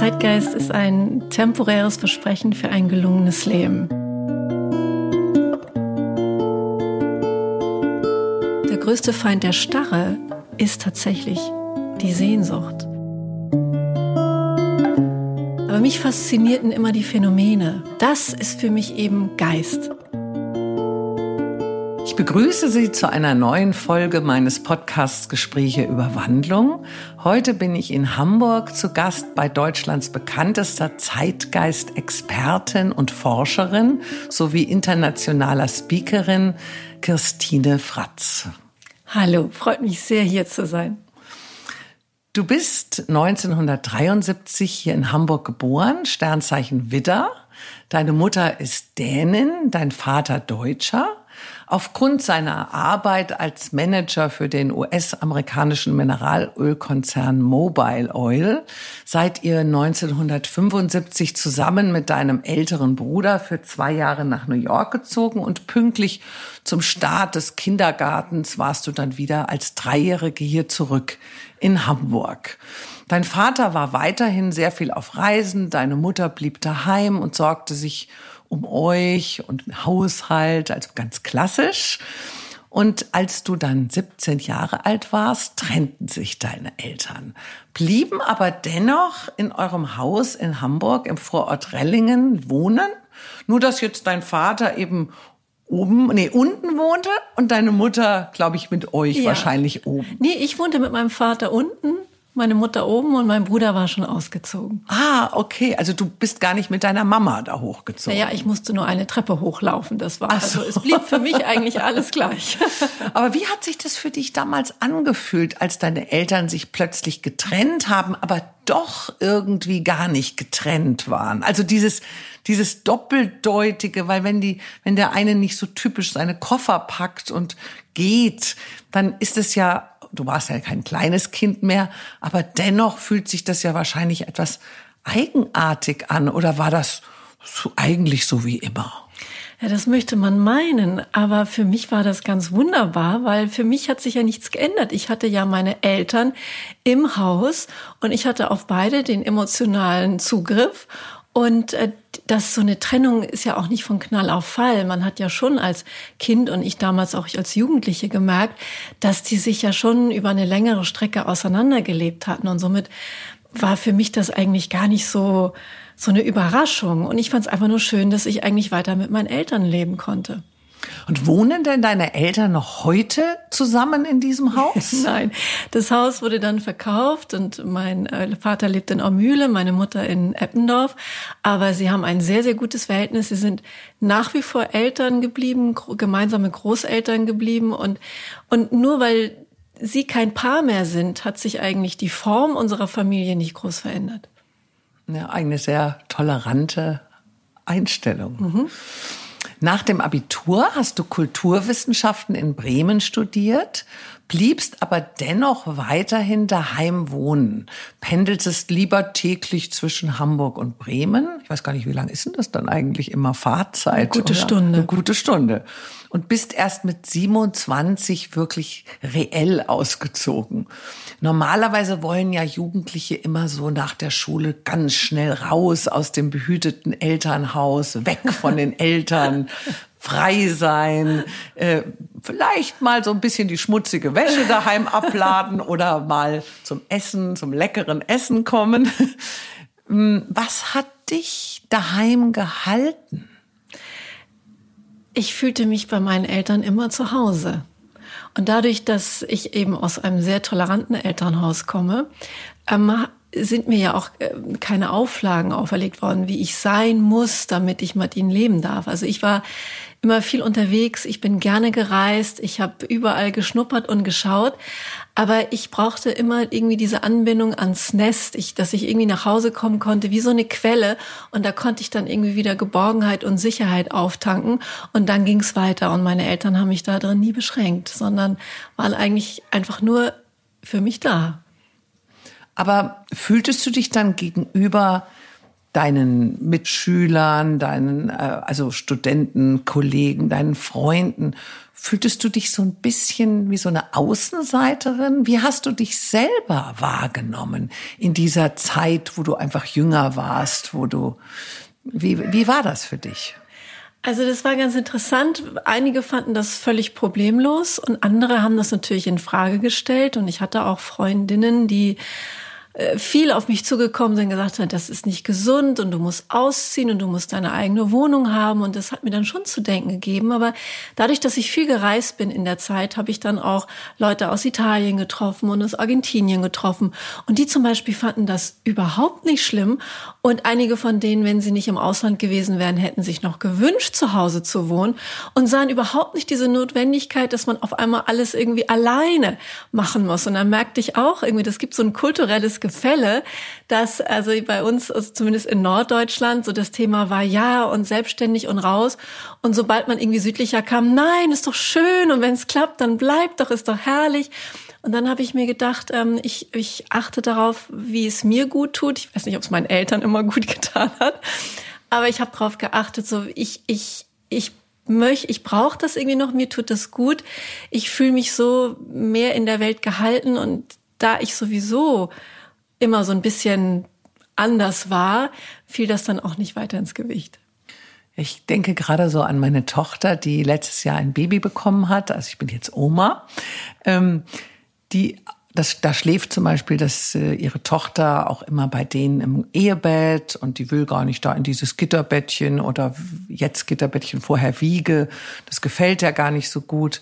Zeitgeist ist ein temporäres Versprechen für ein gelungenes Leben. Der größte Feind der Starre ist tatsächlich die Sehnsucht. Aber mich faszinierten immer die Phänomene. Das ist für mich eben Geist. Ich begrüße Sie zu einer neuen Folge meines Podcasts Gespräche über Wandlung. Heute bin ich in Hamburg zu Gast bei Deutschlands bekanntester Zeitgeist-Expertin und Forscherin sowie internationaler Speakerin Christine Fratz. Hallo, freut mich sehr hier zu sein. Du bist 1973 hier in Hamburg geboren, Sternzeichen Widder. Deine Mutter ist Dänin, dein Vater Deutscher. Aufgrund seiner Arbeit als Manager für den US-amerikanischen Mineralölkonzern Mobile Oil seid ihr 1975 zusammen mit deinem älteren Bruder für zwei Jahre nach New York gezogen und pünktlich zum Start des Kindergartens warst du dann wieder als Dreijährige hier zurück in Hamburg. Dein Vater war weiterhin sehr viel auf Reisen, deine Mutter blieb daheim und sorgte sich um euch und Haushalt, also ganz klassisch. Und als du dann 17 Jahre alt warst, trennten sich deine Eltern, blieben aber dennoch in eurem Haus in Hamburg im Vorort Rellingen wohnen. Nur dass jetzt dein Vater eben oben, nee, unten wohnte und deine Mutter, glaube ich, mit euch ja. wahrscheinlich oben. Nee, ich wohnte mit meinem Vater unten meine Mutter oben und mein Bruder war schon ausgezogen. Ah, okay. Also du bist gar nicht mit deiner Mama da hochgezogen. Naja, ich musste nur eine Treppe hochlaufen. Das war so. also es blieb für mich eigentlich alles gleich. aber wie hat sich das für dich damals angefühlt, als deine Eltern sich plötzlich getrennt haben, aber doch irgendwie gar nicht getrennt waren? Also dieses dieses doppeldeutige, weil wenn die wenn der eine nicht so typisch seine Koffer packt und geht, dann ist es ja du warst ja kein kleines Kind mehr, aber dennoch fühlt sich das ja wahrscheinlich etwas eigenartig an oder war das so, eigentlich so wie immer? Ja, das möchte man meinen, aber für mich war das ganz wunderbar, weil für mich hat sich ja nichts geändert. Ich hatte ja meine Eltern im Haus und ich hatte auf beide den emotionalen Zugriff und äh, das so eine Trennung ist ja auch nicht von Knall auf Fall. Man hat ja schon als Kind und ich damals auch als Jugendliche gemerkt, dass die sich ja schon über eine längere Strecke auseinandergelebt hatten und somit war für mich das eigentlich gar nicht so so eine Überraschung und ich fand es einfach nur schön, dass ich eigentlich weiter mit meinen Eltern leben konnte. Und wohnen denn deine Eltern noch heute zusammen in diesem Haus? Nein, das Haus wurde dann verkauft und mein äh, Vater lebt in Aumühle, meine Mutter in Eppendorf. Aber sie haben ein sehr, sehr gutes Verhältnis. Sie sind nach wie vor Eltern geblieben, gemeinsame Großeltern geblieben und, und nur weil sie kein Paar mehr sind, hat sich eigentlich die Form unserer Familie nicht groß verändert. Ja, eine sehr tolerante Einstellung. Mhm. Nach dem Abitur hast du Kulturwissenschaften in Bremen studiert, bliebst aber dennoch weiterhin daheim wohnen. Pendelst lieber täglich zwischen Hamburg und Bremen. Ich weiß gar nicht, wie lang ist denn das dann eigentlich immer Fahrzeit? Eine gute oder? Stunde. Eine gute Stunde. Und bist erst mit 27 wirklich reell ausgezogen. Normalerweise wollen ja Jugendliche immer so nach der Schule ganz schnell raus aus dem behüteten Elternhaus, weg von den Eltern, frei sein, äh, vielleicht mal so ein bisschen die schmutzige Wäsche daheim abladen oder mal zum Essen, zum leckeren Essen kommen. Hm, was hat dich daheim gehalten? Ich fühlte mich bei meinen Eltern immer zu Hause. Und dadurch, dass ich eben aus einem sehr toleranten Elternhaus komme, ähm, sind mir ja auch äh, keine Auflagen auferlegt worden, wie ich sein muss, damit ich ihnen leben darf. Also ich war immer viel unterwegs, ich bin gerne gereist, ich habe überall geschnuppert und geschaut, aber ich brauchte immer irgendwie diese Anbindung ans Nest, ich, dass ich irgendwie nach Hause kommen konnte, wie so eine Quelle und da konnte ich dann irgendwie wieder Geborgenheit und Sicherheit auftanken und dann ging es weiter und meine Eltern haben mich da drin nie beschränkt, sondern waren eigentlich einfach nur für mich da. Aber fühltest du dich dann gegenüber deinen Mitschülern, deinen, äh, also Studenten, Kollegen, deinen Freunden? Fühltest du dich so ein bisschen wie so eine Außenseiterin? Wie hast du dich selber wahrgenommen in dieser Zeit, wo du einfach jünger warst, wo du, wie, wie war das für dich? Also das war ganz interessant. Einige fanden das völlig problemlos und andere haben das natürlich in Frage gestellt. Und ich hatte auch Freundinnen, die viel auf mich zugekommen sind, gesagt hat, das ist nicht gesund und du musst ausziehen und du musst deine eigene Wohnung haben. Und das hat mir dann schon zu denken gegeben. Aber dadurch, dass ich viel gereist bin in der Zeit, habe ich dann auch Leute aus Italien getroffen und aus Argentinien getroffen. Und die zum Beispiel fanden das überhaupt nicht schlimm. Und einige von denen, wenn sie nicht im Ausland gewesen wären, hätten sich noch gewünscht, zu Hause zu wohnen und sahen überhaupt nicht diese Notwendigkeit, dass man auf einmal alles irgendwie alleine machen muss. Und dann merkte ich auch irgendwie, das gibt so ein kulturelles Gefälle, dass also bei uns, also zumindest in Norddeutschland, so das Thema war ja und selbstständig und raus. Und sobald man irgendwie südlicher kam, nein, ist doch schön und wenn es klappt, dann bleibt doch, ist doch herrlich. Und dann habe ich mir gedacht, ähm, ich, ich achte darauf, wie es mir gut tut. Ich weiß nicht, ob es meinen Eltern immer gut getan hat, aber ich habe darauf geachtet, so ich, ich, ich möchte, ich brauche das irgendwie noch, mir tut das gut. Ich fühle mich so mehr in der Welt gehalten und da ich sowieso immer so ein bisschen anders war, fiel das dann auch nicht weiter ins Gewicht. Ich denke gerade so an meine Tochter, die letztes Jahr ein Baby bekommen hat. Also ich bin jetzt Oma. Ähm, die das, da schläft zum Beispiel dass äh, ihre Tochter auch immer bei denen im Ehebett und die will gar nicht da in dieses Gitterbettchen oder jetzt Gitterbettchen vorher Wiege. Das gefällt ja gar nicht so gut.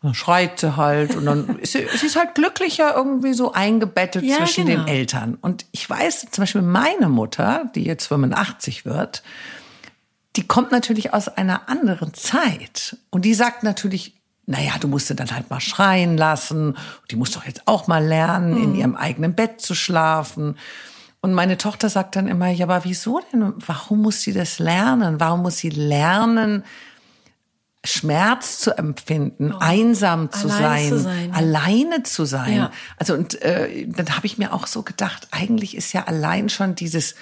Und dann schreit sie halt und dann ist sie, sie ist halt glücklicher irgendwie so eingebettet ja, zwischen genau. den Eltern. Und ich weiß zum Beispiel meine Mutter, die jetzt 85 wird, die kommt natürlich aus einer anderen Zeit und die sagt natürlich naja, du musst sie dann halt mal schreien lassen. Die muss doch jetzt auch mal lernen, mhm. in ihrem eigenen Bett zu schlafen. Und meine Tochter sagt dann immer, ja, aber wieso denn? Warum muss sie das lernen? Warum muss sie lernen, Schmerz zu empfinden, oh, einsam zu sein, zu sein, alleine zu sein? Ja. Also und äh, dann habe ich mir auch so gedacht, eigentlich ist ja allein schon dieses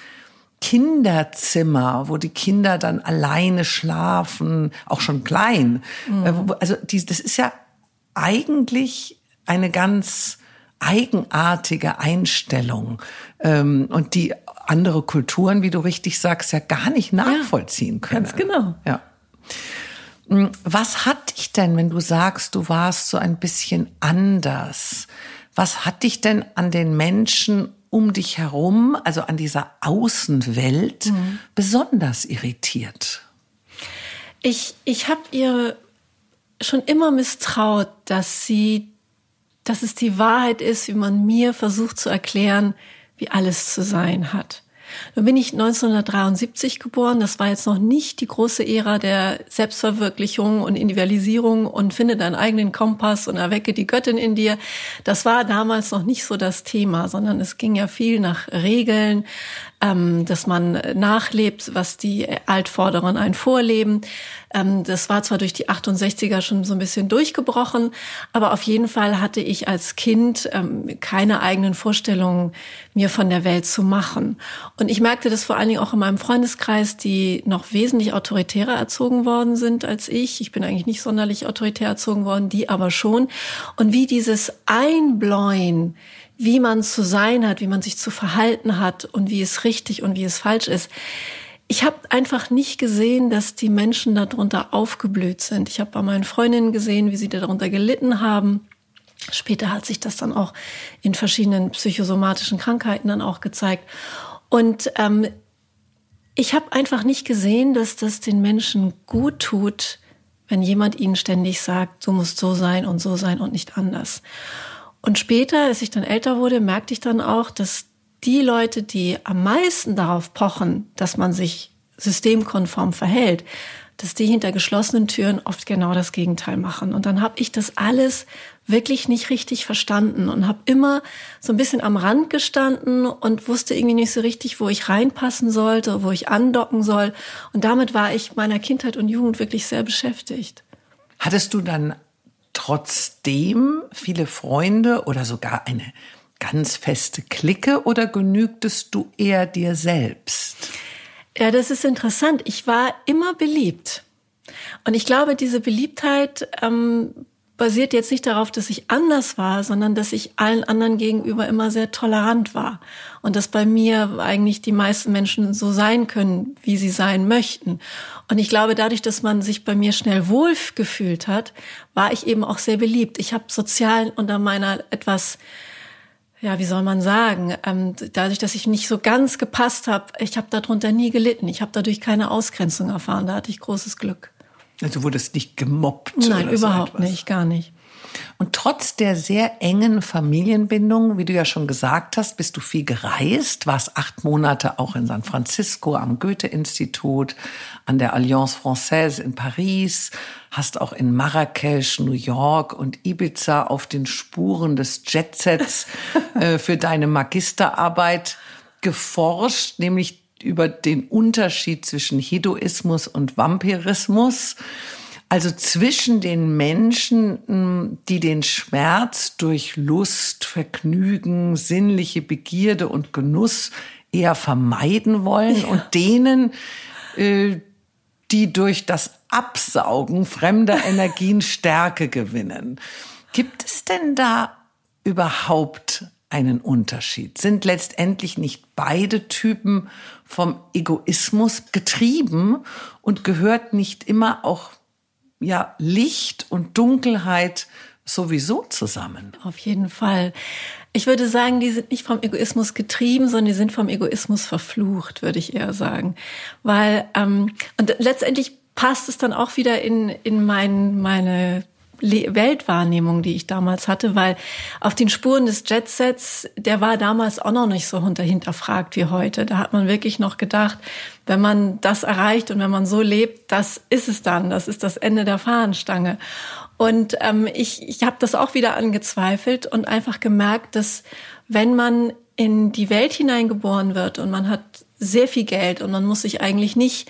Kinderzimmer, wo die Kinder dann alleine schlafen, auch schon klein. Mhm. Also die, das ist ja eigentlich eine ganz eigenartige Einstellung ähm, und die andere Kulturen, wie du richtig sagst, ja gar nicht nachvollziehen ja, können. Ganz genau. Ja. Hm, was hat dich denn, wenn du sagst, du warst so ein bisschen anders? Was hat dich denn an den Menschen um dich herum, also an dieser Außenwelt, mhm. besonders irritiert? Ich, ich habe ihr schon immer misstraut, dass sie, dass es die Wahrheit ist, wie man mir versucht zu erklären, wie alles zu sein hat. Nun bin ich 1973 geboren. Das war jetzt noch nicht die große Ära der Selbstverwirklichung und Individualisierung und finde deinen eigenen Kompass und erwecke die Göttin in dir. Das war damals noch nicht so das Thema, sondern es ging ja viel nach Regeln, ähm, dass man nachlebt, was die Altvorderen einen vorleben. Ähm, das war zwar durch die 68er schon so ein bisschen durchgebrochen, aber auf jeden Fall hatte ich als Kind ähm, keine eigenen Vorstellungen, mir von der Welt zu machen. Und ich merkte das vor allen Dingen auch in meinem Freundeskreis, die noch wesentlich autoritärer erzogen worden sind als ich. Ich bin eigentlich nicht sonderlich autoritär erzogen worden, die aber schon. Und wie dieses Einbläuen, wie man zu sein hat, wie man sich zu verhalten hat und wie es richtig und wie es falsch ist. Ich habe einfach nicht gesehen, dass die Menschen darunter aufgeblüht sind. Ich habe bei meinen Freundinnen gesehen, wie sie darunter gelitten haben. Später hat sich das dann auch in verschiedenen psychosomatischen Krankheiten dann auch gezeigt. Und ähm, ich habe einfach nicht gesehen, dass das den Menschen gut tut, wenn jemand ihnen ständig sagt, du musst so sein und so sein und nicht anders. Und später, als ich dann älter wurde, merkte ich dann auch, dass die Leute, die am meisten darauf pochen, dass man sich systemkonform verhält, dass die hinter geschlossenen Türen oft genau das Gegenteil machen. Und dann habe ich das alles wirklich nicht richtig verstanden und habe immer so ein bisschen am Rand gestanden und wusste irgendwie nicht so richtig, wo ich reinpassen sollte, wo ich andocken soll. Und damit war ich meiner Kindheit und Jugend wirklich sehr beschäftigt. Hattest du dann trotzdem viele Freunde oder sogar eine ganz feste Clique oder genügtest du eher dir selbst? Ja, das ist interessant. Ich war immer beliebt. Und ich glaube, diese Beliebtheit ähm, basiert jetzt nicht darauf, dass ich anders war, sondern dass ich allen anderen gegenüber immer sehr tolerant war. Und dass bei mir eigentlich die meisten Menschen so sein können, wie sie sein möchten. Und ich glaube, dadurch, dass man sich bei mir schnell wohl gefühlt hat, war ich eben auch sehr beliebt. Ich habe sozial unter meiner etwas ja, wie soll man sagen, ähm, dadurch, dass ich nicht so ganz gepasst habe, ich habe darunter nie gelitten. Ich habe dadurch keine Ausgrenzung erfahren. Da hatte ich großes Glück. Also du wurdest nicht gemobbt? Nein, überhaupt so nicht, gar nicht. Und trotz der sehr engen Familienbindung, wie du ja schon gesagt hast, bist du viel gereist, warst acht Monate auch in San Francisco am Goethe-Institut, an der Alliance Française in Paris, hast auch in Marrakesch, New York und Ibiza auf den Spuren des Jetsets äh, für deine Magisterarbeit geforscht, nämlich über den Unterschied zwischen Hedoismus und Vampirismus. Also zwischen den Menschen, die den Schmerz durch Lust, Vergnügen, sinnliche Begierde und Genuss eher vermeiden wollen ja. und denen, äh, die durch das Absaugen fremder Energien Stärke gewinnen. Gibt es denn da überhaupt einen Unterschied? Sind letztendlich nicht beide Typen vom Egoismus getrieben und gehört nicht immer auch ja Licht und Dunkelheit sowieso zusammen? Auf jeden Fall. Ich würde sagen, die sind nicht vom Egoismus getrieben, sondern die sind vom Egoismus verflucht, würde ich eher sagen. Weil, ähm, und letztendlich passt es dann auch wieder in, in mein, meine Weltwahrnehmung, die ich damals hatte, weil auf den Spuren des Jetsets, der war damals auch noch nicht so hinterfragt wie heute. Da hat man wirklich noch gedacht, wenn man das erreicht und wenn man so lebt, das ist es dann, das ist das Ende der Fahnenstange. Und ähm, ich, ich habe das auch wieder angezweifelt und einfach gemerkt, dass wenn man in die Welt hineingeboren wird und man hat sehr viel Geld und man muss sich eigentlich nicht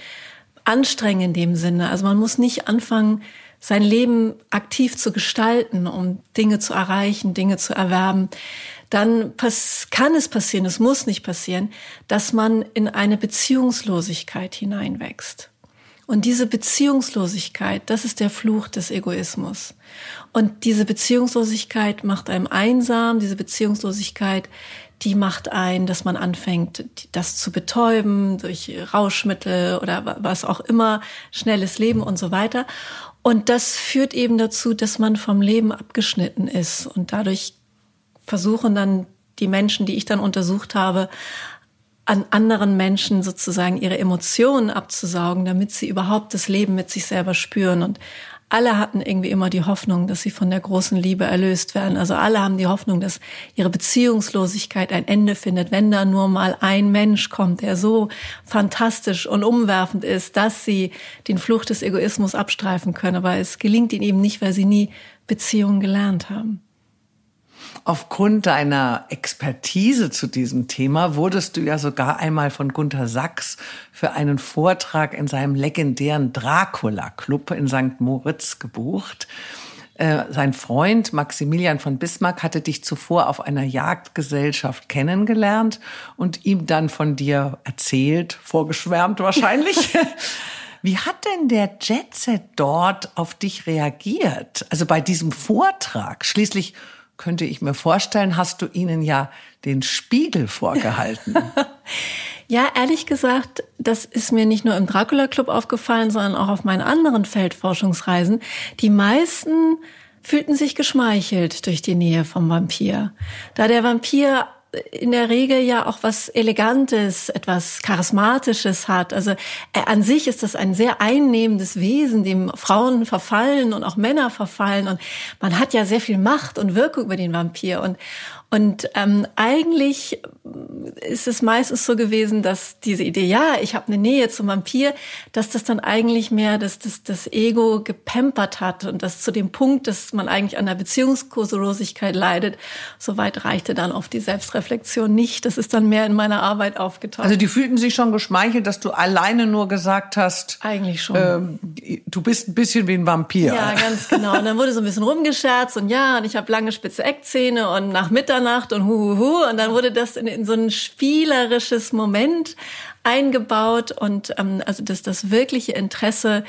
anstrengen in dem Sinne. Also man muss nicht anfangen, sein Leben aktiv zu gestalten, um Dinge zu erreichen, Dinge zu erwerben, dann kann es passieren, es muss nicht passieren, dass man in eine Beziehungslosigkeit hineinwächst. Und diese Beziehungslosigkeit, das ist der Fluch des Egoismus. Und diese Beziehungslosigkeit macht einem einsam, diese Beziehungslosigkeit, die macht ein, dass man anfängt, das zu betäuben durch Rauschmittel oder was auch immer, schnelles Leben und so weiter. Und das führt eben dazu, dass man vom Leben abgeschnitten ist. Und dadurch versuchen dann die Menschen, die ich dann untersucht habe, an anderen Menschen sozusagen ihre Emotionen abzusaugen, damit sie überhaupt das Leben mit sich selber spüren. Und alle hatten irgendwie immer die Hoffnung, dass sie von der großen Liebe erlöst werden. Also alle haben die Hoffnung, dass ihre Beziehungslosigkeit ein Ende findet, wenn da nur mal ein Mensch kommt, der so fantastisch und umwerfend ist, dass sie den Fluch des Egoismus abstreifen können. Aber es gelingt ihnen eben nicht, weil sie nie Beziehungen gelernt haben. Aufgrund deiner Expertise zu diesem Thema wurdest du ja sogar einmal von Gunther Sachs für einen Vortrag in seinem legendären Dracula-Club in St. Moritz gebucht. Äh, sein Freund Maximilian von Bismarck hatte dich zuvor auf einer Jagdgesellschaft kennengelernt und ihm dann von dir erzählt, vorgeschwärmt wahrscheinlich. Wie hat denn der Jetset dort auf dich reagiert? Also bei diesem Vortrag. Schließlich könnte ich mir vorstellen, hast du ihnen ja den Spiegel vorgehalten. ja, ehrlich gesagt, das ist mir nicht nur im Dracula Club aufgefallen, sondern auch auf meinen anderen Feldforschungsreisen. Die meisten fühlten sich geschmeichelt durch die Nähe vom Vampir. Da der Vampir in der Regel ja auch was Elegantes, etwas Charismatisches hat. Also äh, an sich ist das ein sehr einnehmendes Wesen, dem Frauen verfallen und auch Männer verfallen. Und man hat ja sehr viel Macht und Wirkung über den Vampir. Und, und ähm, eigentlich ist es meistens so gewesen, dass diese Idee, ja, ich habe eine Nähe zum Vampir, dass das dann eigentlich mehr das, das, das Ego gepempert hat und das zu dem Punkt, dass man eigentlich an der Beziehungskurslosigkeit leidet, soweit reichte dann oft die Selbstreflexion nicht. Das ist dann mehr in meiner Arbeit aufgetaucht. Also die fühlten sich schon geschmeichelt, dass du alleine nur gesagt hast, eigentlich schon. Ähm, du bist ein bisschen wie ein Vampir. Ja, ganz genau. Und dann wurde so ein bisschen rumgescherzt und ja, und ich habe lange spitze Eckzähne und nach Mitternacht und hu und dann wurde das in, in so ein spielerisches Moment eingebaut und ähm, also das, das wirkliche Interesse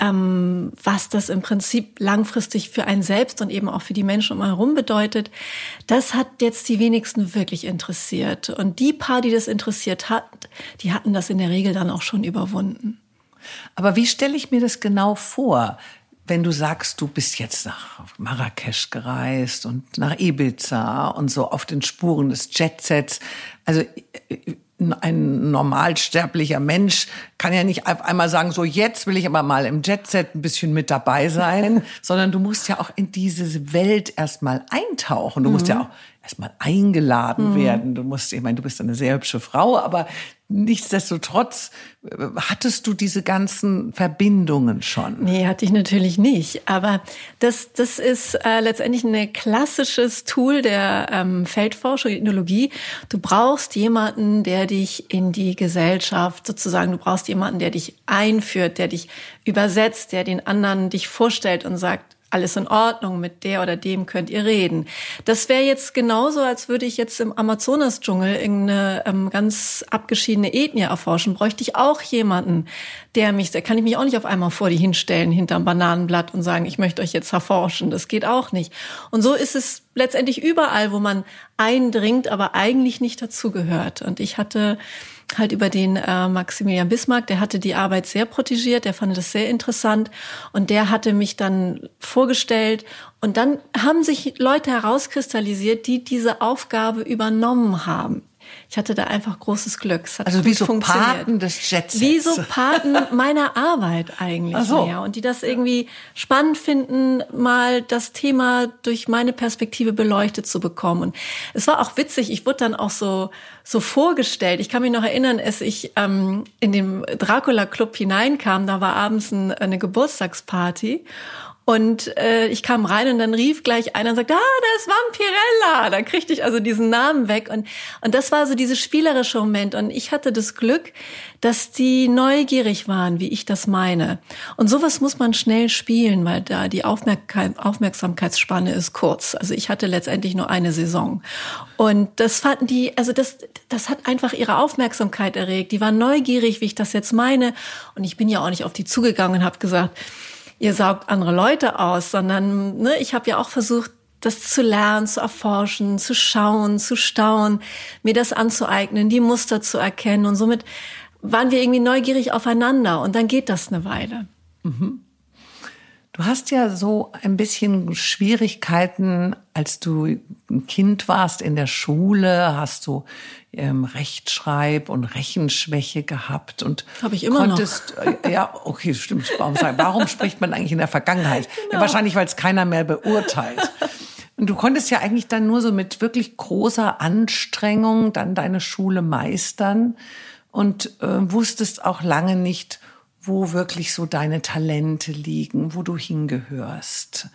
ähm, was das im Prinzip langfristig für einen selbst und eben auch für die Menschen um einen herum bedeutet, das hat jetzt die wenigsten wirklich interessiert. Und die paar, die das interessiert hat, die hatten das in der Regel dann auch schon überwunden. Aber wie stelle ich mir das genau vor? Wenn du sagst, du bist jetzt nach Marrakesch gereist und nach Ibiza und so auf den Spuren des Jetsets. Also ein normalsterblicher Mensch kann ja nicht auf einmal sagen, so jetzt will ich aber mal im Jetset ein bisschen mit dabei sein, sondern du musst ja auch in diese Welt erstmal eintauchen. Du musst ja mhm. auch erstmal eingeladen mhm. werden. Du musst, ich meine, du bist eine sehr hübsche Frau, aber nichtsdestotrotz äh, hattest du diese ganzen Verbindungen schon. Nee, hatte ich natürlich nicht. Aber das, das ist äh, letztendlich ein klassisches Tool der ähm, Feldforschung, Ethnologie. Du brauchst jemanden, der dich in die Gesellschaft sozusagen, du brauchst jemanden, der dich einführt, der dich übersetzt, der den anderen dich vorstellt und sagt, alles in Ordnung, mit der oder dem könnt ihr reden. Das wäre jetzt genauso, als würde ich jetzt im Amazonas-Dschungel irgendeine ähm, ganz abgeschiedene Ethnie erforschen. Bräuchte ich auch jemanden, der mich, da kann ich mich auch nicht auf einmal vor die hinstellen hinterm Bananenblatt und sagen, ich möchte euch jetzt erforschen. Das geht auch nicht. Und so ist es letztendlich überall, wo man eindringt, aber eigentlich nicht dazugehört. Und ich hatte halt über den äh, Maximilian Bismarck, der hatte die Arbeit sehr protegiert, der fand das sehr interessant. Und der hatte mich dann vorgestellt. Und dann haben sich Leute herauskristallisiert, die diese Aufgabe übernommen haben. Ich hatte da einfach großes Glück. also wie so Paten des Jets. Wie so Paten meiner Arbeit eigentlich Ach so. mehr. Und die das irgendwie spannend finden, mal das Thema durch meine Perspektive beleuchtet zu bekommen. Und es war auch witzig. Ich wurde dann auch so, so vorgestellt. Ich kann mich noch erinnern, als ich ähm, in den Dracula Club hineinkam, da war abends ein, eine Geburtstagsparty. Und äh, ich kam rein und dann rief gleich einer und sagte, ah, da ist Vampirella. Da kriegte ich also diesen Namen weg. Und, und das war so dieses spielerische Moment. Und ich hatte das Glück, dass die neugierig waren, wie ich das meine. Und sowas muss man schnell spielen, weil da die Aufmerksamkeitsspanne ist kurz. Also ich hatte letztendlich nur eine Saison. Und das fanden die, also das, das hat einfach ihre Aufmerksamkeit erregt. Die waren neugierig, wie ich das jetzt meine. Und ich bin ja auch nicht auf die zugegangen und habe gesagt, ihr saugt andere Leute aus, sondern ne, ich habe ja auch versucht, das zu lernen, zu erforschen, zu schauen, zu staunen, mir das anzueignen, die Muster zu erkennen. Und somit waren wir irgendwie neugierig aufeinander. Und dann geht das eine Weile. Mhm. Du hast ja so ein bisschen Schwierigkeiten, als du ein Kind warst in der Schule, hast du ähm, Rechtschreib- und Rechenschwäche gehabt und habe ich immer konntest, noch. Äh, ja, okay, stimmt. Warum, warum spricht man eigentlich in der Vergangenheit? Genau. Ja, wahrscheinlich, weil es keiner mehr beurteilt. Und du konntest ja eigentlich dann nur so mit wirklich großer Anstrengung dann deine Schule meistern und äh, wusstest auch lange nicht, wo wirklich so deine Talente liegen, wo du hingehörst.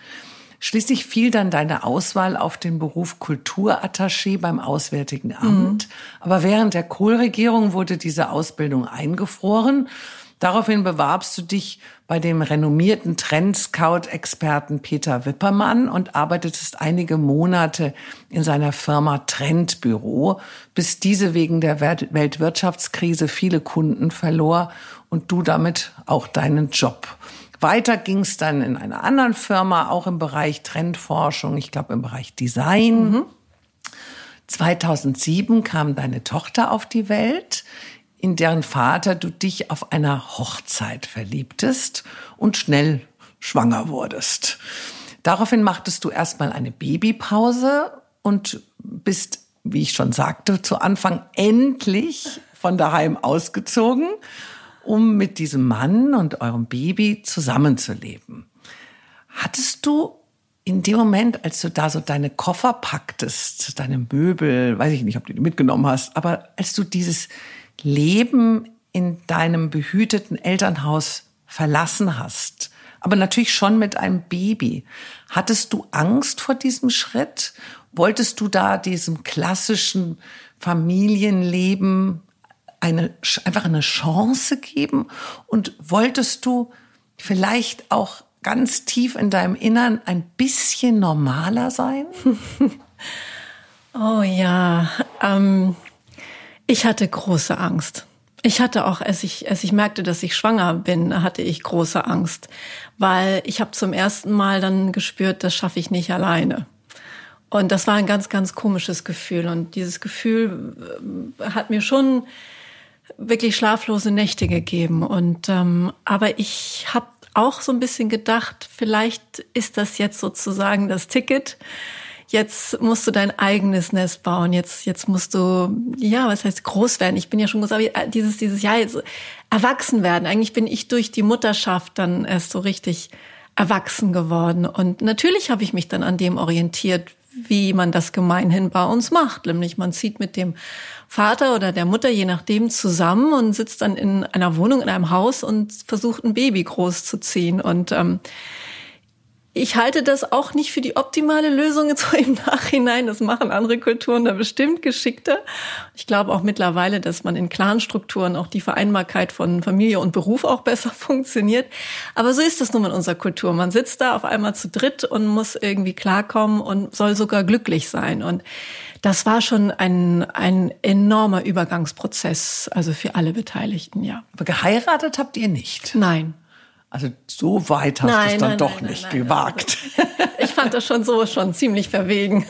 Schließlich fiel dann deine Auswahl auf den Beruf Kulturattaché beim Auswärtigen Amt. Mhm. Aber während der Kohl-Regierung wurde diese Ausbildung eingefroren. Daraufhin bewarbst du dich bei dem renommierten Trendscout-Experten Peter Wippermann und arbeitetest einige Monate in seiner Firma Trendbüro, bis diese wegen der Weltwirtschaftskrise viele Kunden verlor und du damit auch deinen Job. Weiter ging es dann in einer anderen Firma, auch im Bereich Trendforschung, ich glaube im Bereich Design. Mhm. 2007 kam deine Tochter auf die Welt, in deren Vater du dich auf einer Hochzeit verliebtest und schnell schwanger wurdest. Daraufhin machtest du erstmal eine Babypause und bist, wie ich schon sagte, zu Anfang endlich von daheim ausgezogen um mit diesem Mann und eurem Baby zusammenzuleben. Hattest du in dem Moment, als du da so deine Koffer packtest, deine Möbel, weiß ich nicht, ob du die mitgenommen hast, aber als du dieses Leben in deinem behüteten Elternhaus verlassen hast, aber natürlich schon mit einem Baby, hattest du Angst vor diesem Schritt? Wolltest du da diesem klassischen Familienleben eine, einfach eine Chance geben? Und wolltest du vielleicht auch ganz tief in deinem Innern ein bisschen normaler sein? oh ja, ähm, ich hatte große Angst. Ich hatte auch, als ich, als ich merkte, dass ich schwanger bin, hatte ich große Angst, weil ich habe zum ersten Mal dann gespürt, das schaffe ich nicht alleine. Und das war ein ganz, ganz komisches Gefühl. Und dieses Gefühl äh, hat mir schon wirklich schlaflose Nächte gegeben. Und ähm, aber ich habe auch so ein bisschen gedacht, vielleicht ist das jetzt sozusagen das Ticket jetzt musst du dein eigenes Nest bauen, jetzt, jetzt musst du, ja, was heißt groß werden? Ich bin ja schon groß, aber dieses, dieses Jahr jetzt erwachsen werden. Eigentlich bin ich durch die Mutterschaft dann erst so richtig erwachsen geworden. Und natürlich habe ich mich dann an dem orientiert, wie man das gemeinhin bei uns macht. Nämlich man zieht mit dem Vater oder der Mutter, je nachdem, zusammen und sitzt dann in einer Wohnung, in einem Haus und versucht ein Baby groß zu ziehen. Und ähm, ich halte das auch nicht für die optimale Lösung so im Nachhinein. Das machen andere Kulturen da bestimmt geschickter. Ich glaube auch mittlerweile, dass man in Clanstrukturen auch die Vereinbarkeit von Familie und Beruf auch besser funktioniert. Aber so ist das nun in unserer Kultur. Man sitzt da auf einmal zu dritt und muss irgendwie klarkommen und soll sogar glücklich sein. Und das war schon ein, ein enormer Übergangsprozess, also für alle Beteiligten, ja. Aber geheiratet habt ihr nicht? Nein. Also so weit hast du es dann nein, doch nein, nicht nein, gewagt. Also, ich fand das schon so schon ziemlich verwegen.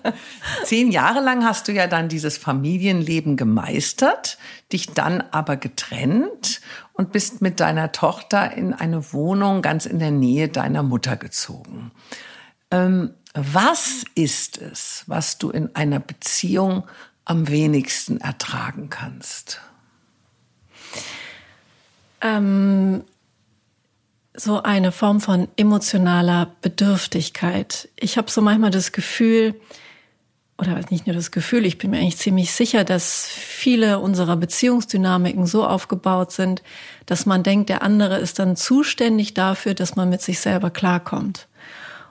Zehn Jahre lang hast du ja dann dieses Familienleben gemeistert, dich dann aber getrennt und bist mit deiner Tochter in eine Wohnung ganz in der Nähe deiner Mutter gezogen. Ähm, was ist es, was du in einer Beziehung am wenigsten ertragen kannst? Ähm so eine Form von emotionaler Bedürftigkeit. Ich habe so manchmal das Gefühl, oder nicht nur das Gefühl, ich bin mir eigentlich ziemlich sicher, dass viele unserer Beziehungsdynamiken so aufgebaut sind, dass man denkt, der andere ist dann zuständig dafür, dass man mit sich selber klarkommt.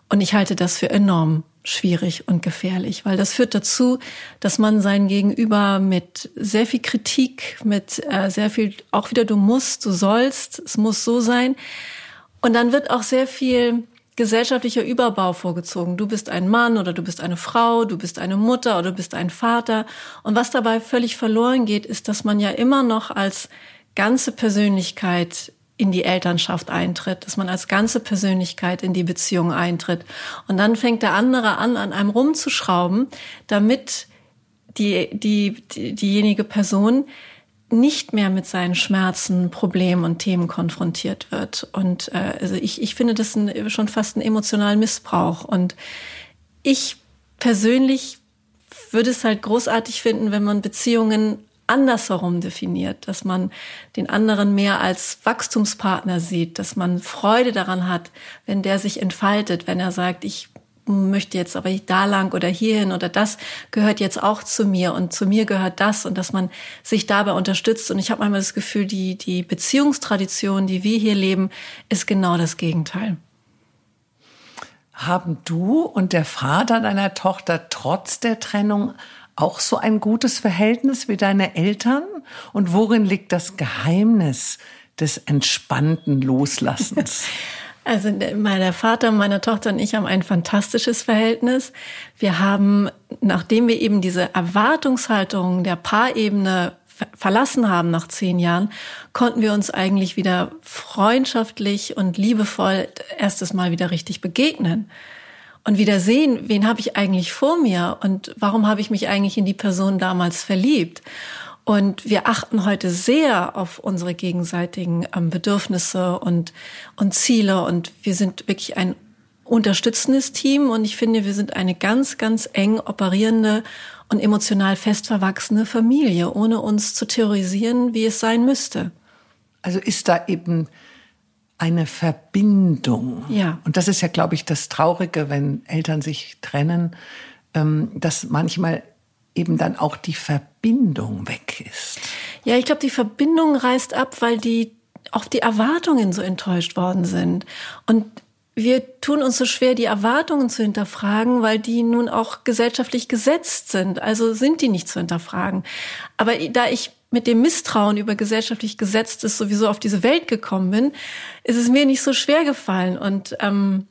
Und ich halte das für enorm schwierig und gefährlich, weil das führt dazu, dass man sein Gegenüber mit sehr viel Kritik, mit äh, sehr viel, auch wieder du musst, du sollst, es muss so sein, und dann wird auch sehr viel gesellschaftlicher Überbau vorgezogen. Du bist ein Mann oder du bist eine Frau, du bist eine Mutter oder du bist ein Vater. Und was dabei völlig verloren geht, ist, dass man ja immer noch als ganze Persönlichkeit in die Elternschaft eintritt, dass man als ganze Persönlichkeit in die Beziehung eintritt. Und dann fängt der andere an, an einem rumzuschrauben, damit die, die, die diejenige Person nicht mehr mit seinen Schmerzen, Problemen und Themen konfrontiert wird. Und äh, also ich, ich finde das ein, schon fast ein emotionalen Missbrauch. Und ich persönlich würde es halt großartig finden, wenn man Beziehungen andersherum definiert, dass man den anderen mehr als Wachstumspartner sieht, dass man Freude daran hat, wenn der sich entfaltet, wenn er sagt, ich möchte jetzt aber da lang oder hierhin oder das gehört jetzt auch zu mir und zu mir gehört das und dass man sich dabei unterstützt. Und ich habe manchmal das Gefühl, die, die Beziehungstradition, die wir hier leben, ist genau das Gegenteil. Haben du und der Vater deiner Tochter trotz der Trennung auch so ein gutes Verhältnis wie deine Eltern? Und worin liegt das Geheimnis des entspannten Loslassens? Also mein Vater, meine Tochter und ich haben ein fantastisches Verhältnis. Wir haben, nachdem wir eben diese Erwartungshaltung der Paarebene verlassen haben nach zehn Jahren, konnten wir uns eigentlich wieder freundschaftlich und liebevoll erstes Mal wieder richtig begegnen und wieder sehen, wen habe ich eigentlich vor mir und warum habe ich mich eigentlich in die Person damals verliebt. Und wir achten heute sehr auf unsere gegenseitigen ähm, Bedürfnisse und, und Ziele. Und wir sind wirklich ein unterstützendes Team. Und ich finde, wir sind eine ganz, ganz eng operierende und emotional fest verwachsene Familie, ohne uns zu terrorisieren, wie es sein müsste. Also ist da eben eine Verbindung. Ja. Und das ist ja, glaube ich, das Traurige, wenn Eltern sich trennen, ähm, dass manchmal eben dann auch die Verbindung weg ist. Ja, ich glaube, die Verbindung reißt ab, weil die auch die Erwartungen so enttäuscht worden sind. Und wir tun uns so schwer, die Erwartungen zu hinterfragen, weil die nun auch gesellschaftlich gesetzt sind. Also sind die nicht zu hinterfragen. Aber da ich mit dem Misstrauen über gesellschaftlich Gesetztes sowieso auf diese Welt gekommen bin, ist es mir nicht so schwer gefallen. Und ähm,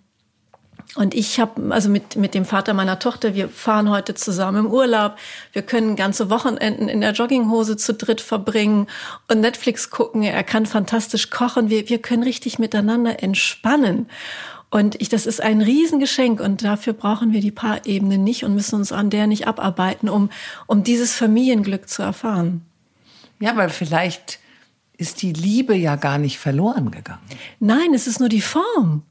Und ich habe, also mit, mit dem Vater meiner Tochter, wir fahren heute zusammen im Urlaub. Wir können ganze Wochenenden in der Jogginghose zu dritt verbringen und Netflix gucken. Er kann fantastisch kochen. Wir, wir können richtig miteinander entspannen. Und ich, das ist ein Riesengeschenk und dafür brauchen wir die Paarebene nicht und müssen uns an der nicht abarbeiten, um, um dieses Familienglück zu erfahren. Ja, weil vielleicht ist die Liebe ja gar nicht verloren gegangen. Nein, es ist nur die Form.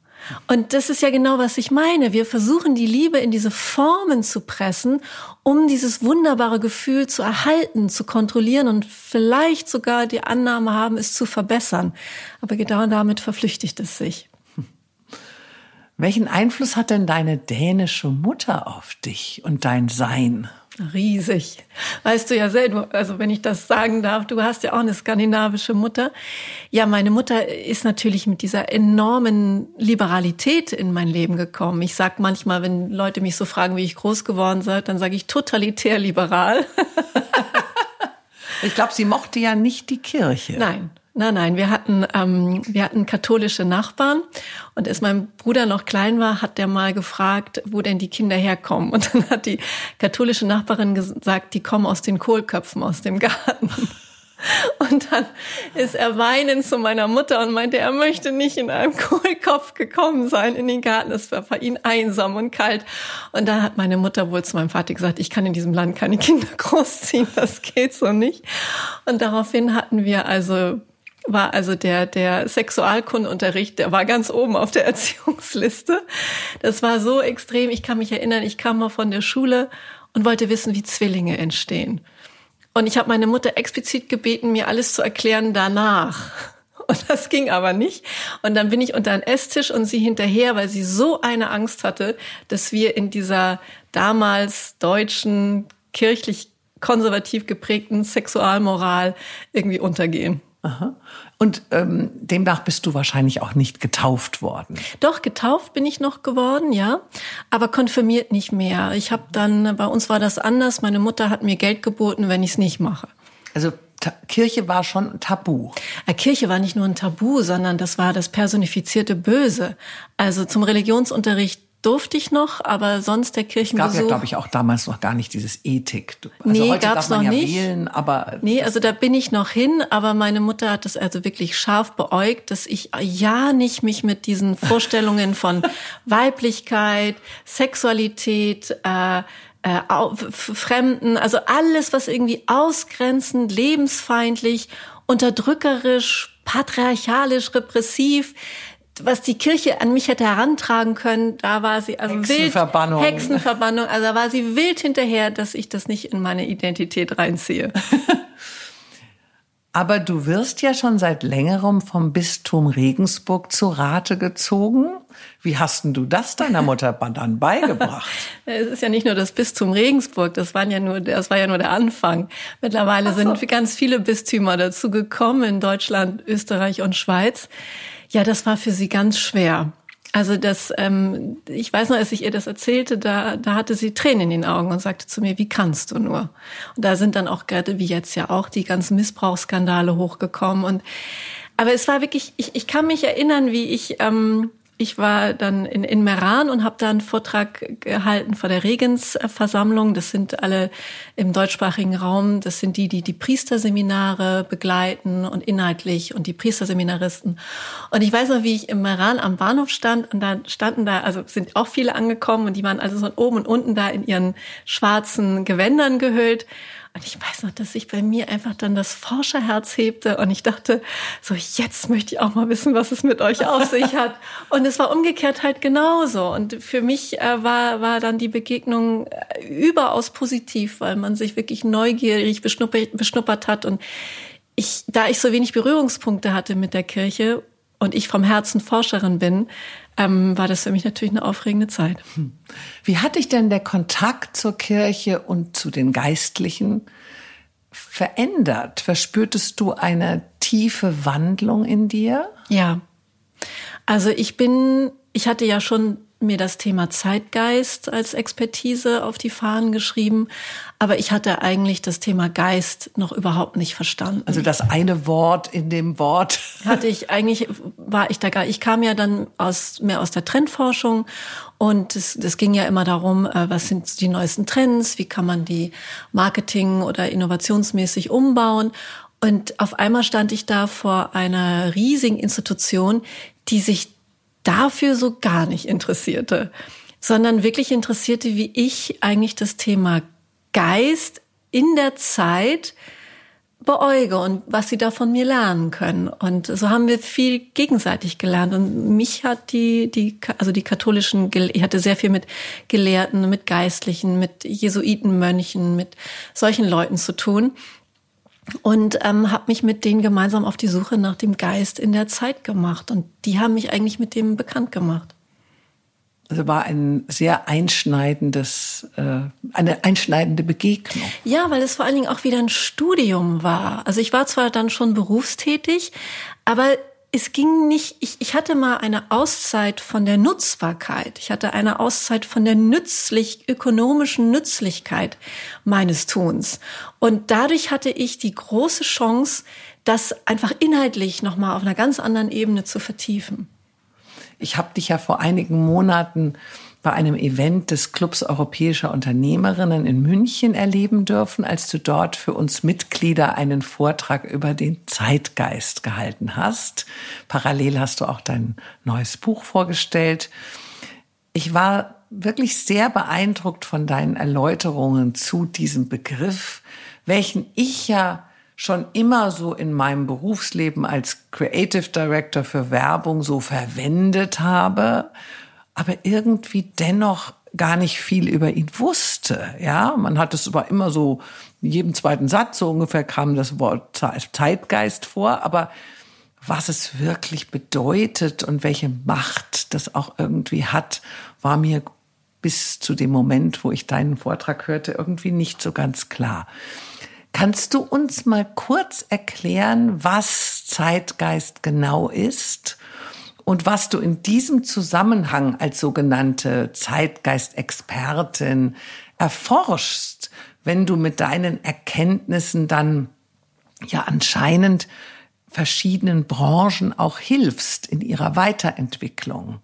Und das ist ja genau, was ich meine. Wir versuchen die Liebe in diese Formen zu pressen, um dieses wunderbare Gefühl zu erhalten, zu kontrollieren und vielleicht sogar die Annahme haben, es zu verbessern. Aber genau damit verflüchtigt es sich. Welchen Einfluss hat denn deine dänische Mutter auf dich und dein Sein? Riesig. Weißt du ja selber, also wenn ich das sagen darf, du hast ja auch eine skandinavische Mutter. Ja, meine Mutter ist natürlich mit dieser enormen Liberalität in mein Leben gekommen. Ich sag manchmal, wenn Leute mich so fragen, wie ich groß geworden sei, dann sage ich totalitär liberal. ich glaube, sie mochte ja nicht die Kirche. Nein, Nein, nein, wir hatten, ähm, wir hatten katholische Nachbarn und als mein Bruder noch klein war, hat der mal gefragt, wo denn die Kinder herkommen. Und dann hat die katholische Nachbarin gesagt, die kommen aus den Kohlköpfen aus dem Garten. Und dann ist er weinend zu meiner Mutter und meinte, er möchte nicht in einem Kohlkopf gekommen sein in den Garten. Es war für ihn einsam und kalt. Und dann hat meine Mutter wohl zu meinem Vater gesagt, ich kann in diesem Land keine Kinder großziehen, das geht so nicht. Und daraufhin hatten wir also war also der, der Sexualkundunterricht, der war ganz oben auf der Erziehungsliste. Das war so extrem. Ich kann mich erinnern, ich kam mal von der Schule und wollte wissen, wie Zwillinge entstehen. Und ich habe meine Mutter explizit gebeten, mir alles zu erklären danach. Und das ging aber nicht. Und dann bin ich unter einen Esstisch und sie hinterher, weil sie so eine Angst hatte, dass wir in dieser damals deutschen, kirchlich konservativ geprägten Sexualmoral irgendwie untergehen. Aha. Und ähm, demnach bist du wahrscheinlich auch nicht getauft worden. Doch, getauft bin ich noch geworden, ja, aber konfirmiert nicht mehr. Ich habe dann, bei uns war das anders, meine Mutter hat mir Geld geboten, wenn ich es nicht mache. Also Kirche war schon tabu. Äh, Kirche war nicht nur ein Tabu, sondern das war das personifizierte Böse. Also zum Religionsunterricht durfte ich noch, aber sonst der Kirchenbesuch. Es gab ja, glaube ich, auch damals noch gar nicht dieses Ethik. Also nee, heute gab's darf man noch ja nicht. wählen, aber nee, also da bin ich noch hin, aber meine Mutter hat das also wirklich scharf beäugt, dass ich ja nicht mich mit diesen Vorstellungen von Weiblichkeit, Sexualität, äh, äh, Fremden, also alles, was irgendwie ausgrenzend, lebensfeindlich, unterdrückerisch, patriarchalisch, repressiv, was die Kirche an mich hätte herantragen können, da war sie also Hexenverbannung. wild Hexenverbannung, also da war sie wild hinterher, dass ich das nicht in meine Identität reinziehe. Aber du wirst ja schon seit längerem vom Bistum Regensburg zu Rate gezogen. Wie hast denn du das deiner Mutter dann beigebracht? es ist ja nicht nur das Bistum Regensburg, das waren ja nur, das war ja nur der Anfang. Mittlerweile so. sind ganz viele Bistümer dazu gekommen in Deutschland, Österreich und Schweiz. Ja, das war für sie ganz schwer. Also das, ähm, ich weiß noch, als ich ihr das erzählte, da, da hatte sie Tränen in den Augen und sagte zu mir, wie kannst du nur? Und da sind dann auch gerade, wie jetzt ja auch, die ganzen Missbrauchsskandale hochgekommen. Und aber es war wirklich, ich, ich kann mich erinnern, wie ich ähm, ich war dann in, in Meran und habe da einen Vortrag gehalten vor der Regensversammlung. Das sind alle im deutschsprachigen Raum. Das sind die, die die Priesterseminare begleiten und inhaltlich und die Priesterseminaristen. Und ich weiß noch, wie ich im Meran am Bahnhof stand und da standen da, also sind auch viele angekommen und die waren also von oben und unten da in ihren schwarzen Gewändern gehüllt. Und ich weiß noch, dass sich bei mir einfach dann das Forscherherz hebte und ich dachte, so jetzt möchte ich auch mal wissen, was es mit euch auf sich hat. Und es war umgekehrt halt genauso. Und für mich äh, war, war dann die Begegnung äh, überaus positiv, weil man sich wirklich neugierig beschnuppert, beschnuppert hat. Und ich, da ich so wenig Berührungspunkte hatte mit der Kirche und ich vom Herzen Forscherin bin, ähm, war das für mich natürlich eine aufregende Zeit. Hm. Wie hat dich denn der Kontakt zur Kirche und zu den Geistlichen verändert? Verspürtest du eine tiefe Wandlung in dir? Ja. Also ich bin, ich hatte ja schon mir das Thema Zeitgeist als Expertise auf die Fahnen geschrieben, aber ich hatte eigentlich das Thema Geist noch überhaupt nicht verstanden. Also das eine Wort in dem Wort. Hatte ich eigentlich, war ich da gar, ich kam ja dann aus, mehr aus der Trendforschung und es, es ging ja immer darum, äh, was sind die neuesten Trends, wie kann man die Marketing- oder innovationsmäßig umbauen. Und auf einmal stand ich da vor einer riesigen Institution, die sich dafür so gar nicht interessierte, sondern wirklich interessierte, wie ich eigentlich das Thema Geist in der Zeit beäuge und was sie da von mir lernen können. Und so haben wir viel gegenseitig gelernt. Und mich hat die, die, also die katholischen, ich hatte sehr viel mit Gelehrten, mit Geistlichen, mit Jesuitenmönchen, mit solchen Leuten zu tun. Und ähm, habe mich mit denen gemeinsam auf die Suche nach dem Geist in der Zeit gemacht. Und die haben mich eigentlich mit dem bekannt gemacht. Also war ein sehr einschneidendes, äh, eine einschneidende Begegnung. Ja, weil es vor allen Dingen auch wieder ein Studium war. Also ich war zwar dann schon berufstätig, aber es ging nicht, ich, ich hatte mal eine Auszeit von der Nutzbarkeit. Ich hatte eine Auszeit von der nützlich, ökonomischen Nützlichkeit meines Tuns. Und dadurch hatte ich die große Chance, das einfach inhaltlich nochmal auf einer ganz anderen Ebene zu vertiefen. Ich habe dich ja vor einigen Monaten bei einem Event des Clubs Europäischer Unternehmerinnen in München erleben dürfen, als du dort für uns Mitglieder einen Vortrag über den Zeitgeist gehalten hast. Parallel hast du auch dein neues Buch vorgestellt. Ich war wirklich sehr beeindruckt von deinen Erläuterungen zu diesem Begriff, welchen ich ja schon immer so in meinem Berufsleben als Creative Director für Werbung so verwendet habe, aber irgendwie dennoch gar nicht viel über ihn wusste. Ja, man hat es aber immer so, in jedem zweiten Satz so ungefähr kam das Wort Zeitgeist vor, aber was es wirklich bedeutet und welche Macht das auch irgendwie hat, war mir bis zu dem Moment, wo ich deinen Vortrag hörte, irgendwie nicht so ganz klar. Kannst du uns mal kurz erklären, was Zeitgeist genau ist und was du in diesem Zusammenhang als sogenannte Zeitgeistexpertin erforschst, wenn du mit deinen Erkenntnissen dann ja anscheinend verschiedenen Branchen auch hilfst in ihrer Weiterentwicklung.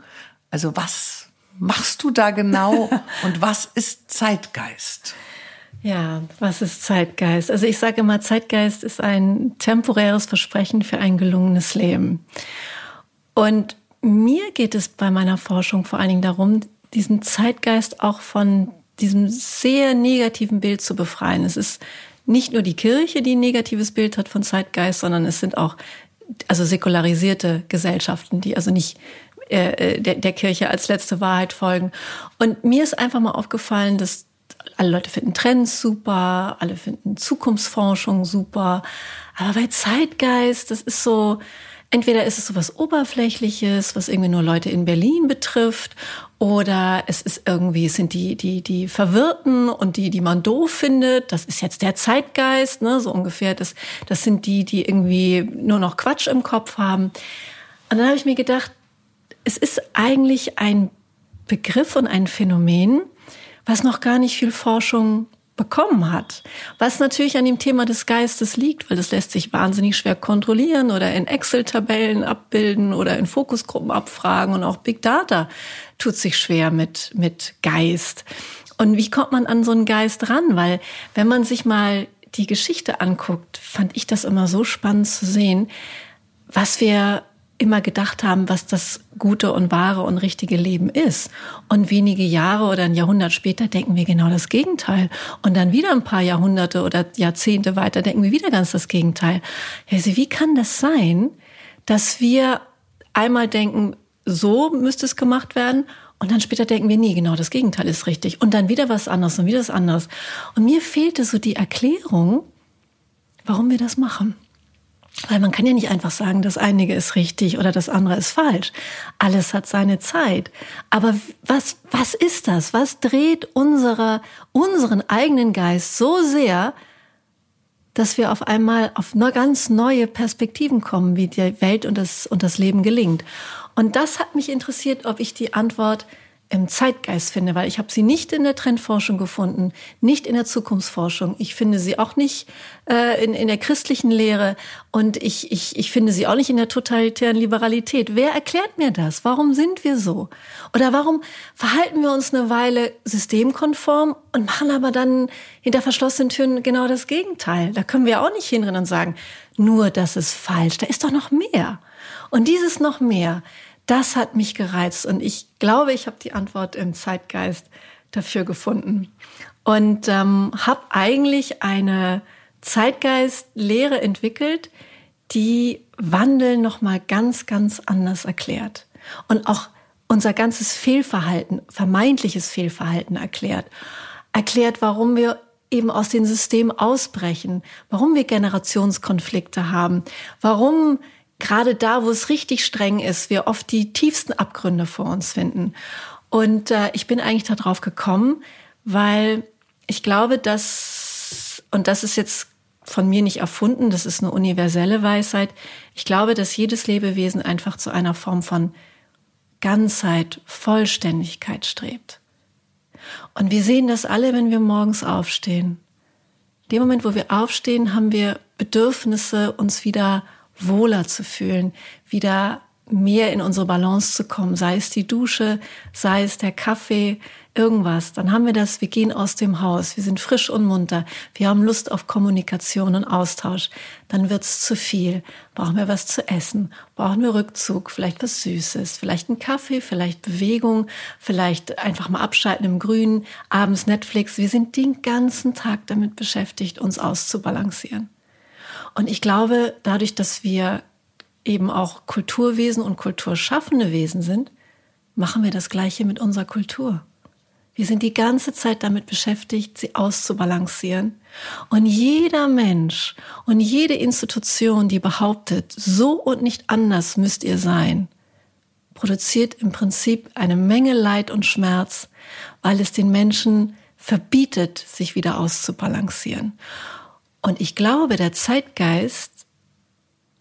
Also was machst du da genau und was ist Zeitgeist? Ja, was ist Zeitgeist? Also ich sage immer, Zeitgeist ist ein temporäres Versprechen für ein gelungenes Leben. Und mir geht es bei meiner Forschung vor allen Dingen darum, diesen Zeitgeist auch von diesem sehr negativen Bild zu befreien. Es ist nicht nur die Kirche, die ein negatives Bild hat von Zeitgeist, sondern es sind auch also säkularisierte Gesellschaften, die also nicht äh, der, der Kirche als letzte Wahrheit folgen. Und mir ist einfach mal aufgefallen, dass alle Leute finden Trends super, alle finden Zukunftsforschung super. Aber bei Zeitgeist, das ist so, entweder ist es so was Oberflächliches, was irgendwie nur Leute in Berlin betrifft, oder es ist irgendwie, es sind die, die, die Verwirrten und die, die man doof findet. Das ist jetzt der Zeitgeist, ne, so ungefähr. Das, das sind die, die irgendwie nur noch Quatsch im Kopf haben. Und dann habe ich mir gedacht, es ist eigentlich ein Begriff und ein Phänomen, was noch gar nicht viel Forschung bekommen hat. Was natürlich an dem Thema des Geistes liegt, weil das lässt sich wahnsinnig schwer kontrollieren oder in Excel-Tabellen abbilden oder in Fokusgruppen abfragen und auch Big Data tut sich schwer mit, mit Geist. Und wie kommt man an so einen Geist ran? Weil wenn man sich mal die Geschichte anguckt, fand ich das immer so spannend zu sehen, was wir immer gedacht haben, was das gute und wahre und richtige Leben ist. Und wenige Jahre oder ein Jahrhundert später denken wir genau das Gegenteil. Und dann wieder ein paar Jahrhunderte oder Jahrzehnte weiter denken wir wieder ganz das Gegenteil. Also wie kann das sein, dass wir einmal denken, so müsste es gemacht werden und dann später denken wir, nee, genau das Gegenteil ist richtig. Und dann wieder was anderes und wieder was anderes. Und mir fehlte so die Erklärung, warum wir das machen. Weil man kann ja nicht einfach sagen, das eine ist richtig oder das andere ist falsch. Alles hat seine Zeit. Aber was, was ist das? Was dreht unsere, unseren eigenen Geist so sehr, dass wir auf einmal auf ganz neue Perspektiven kommen, wie die Welt und das, und das Leben gelingt? Und das hat mich interessiert, ob ich die Antwort im Zeitgeist finde, weil ich habe sie nicht in der Trendforschung gefunden, nicht in der Zukunftsforschung. Ich finde sie auch nicht äh, in, in der christlichen Lehre und ich, ich, ich finde sie auch nicht in der totalitären Liberalität. Wer erklärt mir das? Warum sind wir so? Oder warum verhalten wir uns eine Weile systemkonform und machen aber dann hinter verschlossenen Türen genau das Gegenteil? Da können wir auch nicht hinrennen und sagen, nur das ist falsch. Da ist doch noch mehr. Und dieses noch mehr, das hat mich gereizt und ich glaube, ich habe die Antwort im Zeitgeist dafür gefunden. Und ähm, habe eigentlich eine Zeitgeistlehre entwickelt, die Wandel noch mal ganz ganz anders erklärt und auch unser ganzes Fehlverhalten, vermeintliches Fehlverhalten erklärt, erklärt, warum wir eben aus den Systemen ausbrechen, warum wir Generationskonflikte haben, warum gerade da, wo es richtig streng ist, wir oft die tiefsten Abgründe vor uns finden. Und äh, ich bin eigentlich darauf gekommen, weil ich glaube, dass, und das ist jetzt von mir nicht erfunden, das ist eine universelle Weisheit, ich glaube, dass jedes Lebewesen einfach zu einer Form von Ganzheit, Vollständigkeit strebt. Und wir sehen das alle, wenn wir morgens aufstehen. In dem Moment, wo wir aufstehen, haben wir Bedürfnisse, uns wieder wohler zu fühlen, wieder mehr in unsere Balance zu kommen, sei es die Dusche, sei es der Kaffee, irgendwas, dann haben wir das, wir gehen aus dem Haus, wir sind frisch und munter, wir haben Lust auf Kommunikation und Austausch, dann wird's zu viel. Brauchen wir was zu essen, brauchen wir Rückzug, vielleicht was Süßes, vielleicht einen Kaffee, vielleicht Bewegung, vielleicht einfach mal abschalten im Grünen, abends Netflix. Wir sind den ganzen Tag damit beschäftigt, uns auszubalancieren. Und ich glaube, dadurch, dass wir eben auch Kulturwesen und kulturschaffende Wesen sind, machen wir das Gleiche mit unserer Kultur. Wir sind die ganze Zeit damit beschäftigt, sie auszubalancieren. Und jeder Mensch und jede Institution, die behauptet, so und nicht anders müsst ihr sein, produziert im Prinzip eine Menge Leid und Schmerz, weil es den Menschen verbietet, sich wieder auszubalancieren. Und ich glaube, der Zeitgeist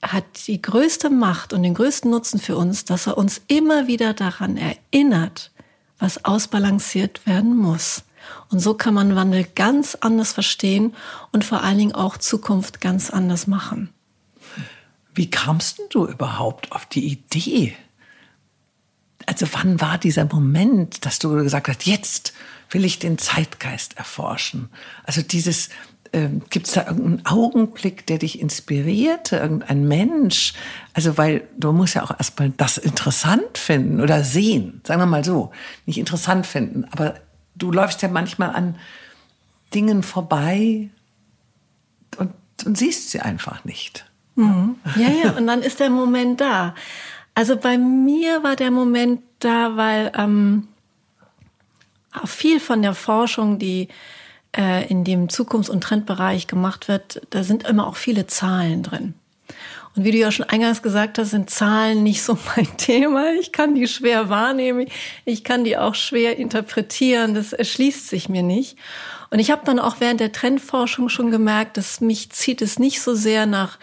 hat die größte Macht und den größten Nutzen für uns, dass er uns immer wieder daran erinnert, was ausbalanciert werden muss. Und so kann man Wandel ganz anders verstehen und vor allen Dingen auch Zukunft ganz anders machen. Wie kamst du überhaupt auf die Idee? Also wann war dieser Moment, dass du gesagt hast, jetzt will ich den Zeitgeist erforschen? Also dieses, ähm, Gibt es da irgendeinen Augenblick, der dich inspiriert, irgendein Mensch? Also, weil du musst ja auch erstmal das interessant finden oder sehen, sagen wir mal so. Nicht interessant finden, aber du läufst ja manchmal an Dingen vorbei und, und siehst sie einfach nicht. Mhm. Ja, ja, und dann ist der Moment da. Also bei mir war der Moment da, weil ähm, viel von der Forschung, die äh, in dem Zukunfts- und Trendbereich gemacht wird, da sind immer auch viele Zahlen drin. Und wie du ja schon eingangs gesagt hast, sind Zahlen nicht so mein Thema. Ich kann die schwer wahrnehmen, ich kann die auch schwer interpretieren, das erschließt sich mir nicht. Und ich habe dann auch während der Trendforschung schon gemerkt, dass mich zieht es nicht so sehr nach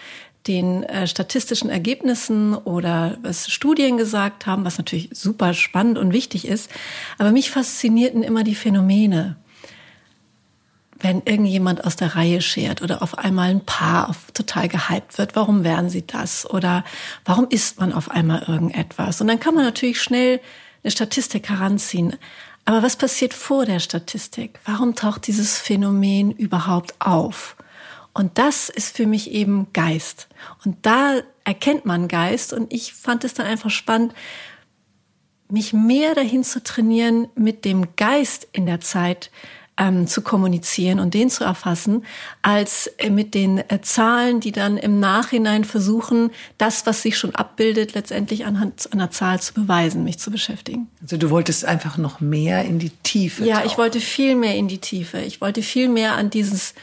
den äh, statistischen Ergebnissen oder was Studien gesagt haben, was natürlich super spannend und wichtig ist. Aber mich faszinierten immer die Phänomene wenn irgendjemand aus der Reihe schert oder auf einmal ein Paar auf, total gehypt wird, warum wären sie das? Oder warum isst man auf einmal irgendetwas? Und dann kann man natürlich schnell eine Statistik heranziehen. Aber was passiert vor der Statistik? Warum taucht dieses Phänomen überhaupt auf? Und das ist für mich eben Geist. Und da erkennt man Geist. Und ich fand es dann einfach spannend, mich mehr dahin zu trainieren, mit dem Geist in der Zeit ähm, zu kommunizieren und den zu erfassen, als äh, mit den äh, Zahlen, die dann im Nachhinein versuchen, das, was sich schon abbildet, letztendlich anhand einer Zahl zu beweisen, mich zu beschäftigen. Also du wolltest einfach noch mehr in die Tiefe. Ja, tauchen. ich wollte viel mehr in die Tiefe. Ich wollte viel mehr an dieses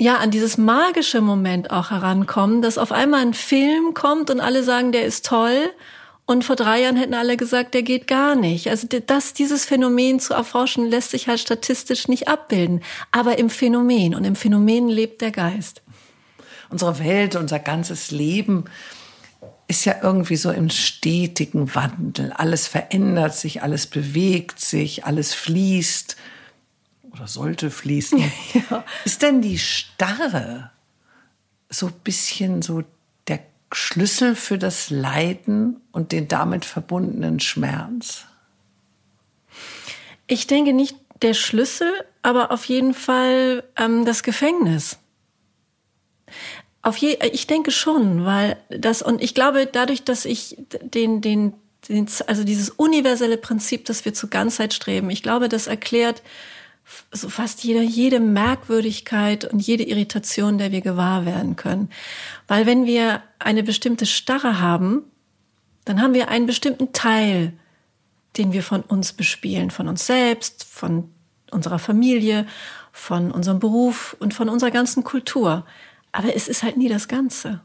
ja, an dieses magische Moment auch herankommen, dass auf einmal ein Film kommt und alle sagen, der ist toll und vor drei Jahren hätten alle gesagt, der geht gar nicht. Also das, dieses Phänomen zu erforschen, lässt sich halt statistisch nicht abbilden. Aber im Phänomen und im Phänomen lebt der Geist. Unsere Welt, unser ganzes Leben ist ja irgendwie so im stetigen Wandel. Alles verändert sich, alles bewegt sich, alles fließt oder sollte fließen. Ja. Ist denn die Starre so ein bisschen so Schlüssel für das Leiden und den damit verbundenen Schmerz? Ich denke nicht der Schlüssel, aber auf jeden Fall ähm, das Gefängnis. Auf je, ich denke schon, weil das und ich glaube, dadurch, dass ich den, den, den, also dieses universelle Prinzip, dass wir zur Ganzheit streben, ich glaube, das erklärt so fast jede, jede Merkwürdigkeit und jede Irritation, der wir gewahr werden können. Weil wenn wir eine bestimmte Starre haben, dann haben wir einen bestimmten Teil, den wir von uns bespielen, von uns selbst, von unserer Familie, von unserem Beruf und von unserer ganzen Kultur. Aber es ist halt nie das Ganze.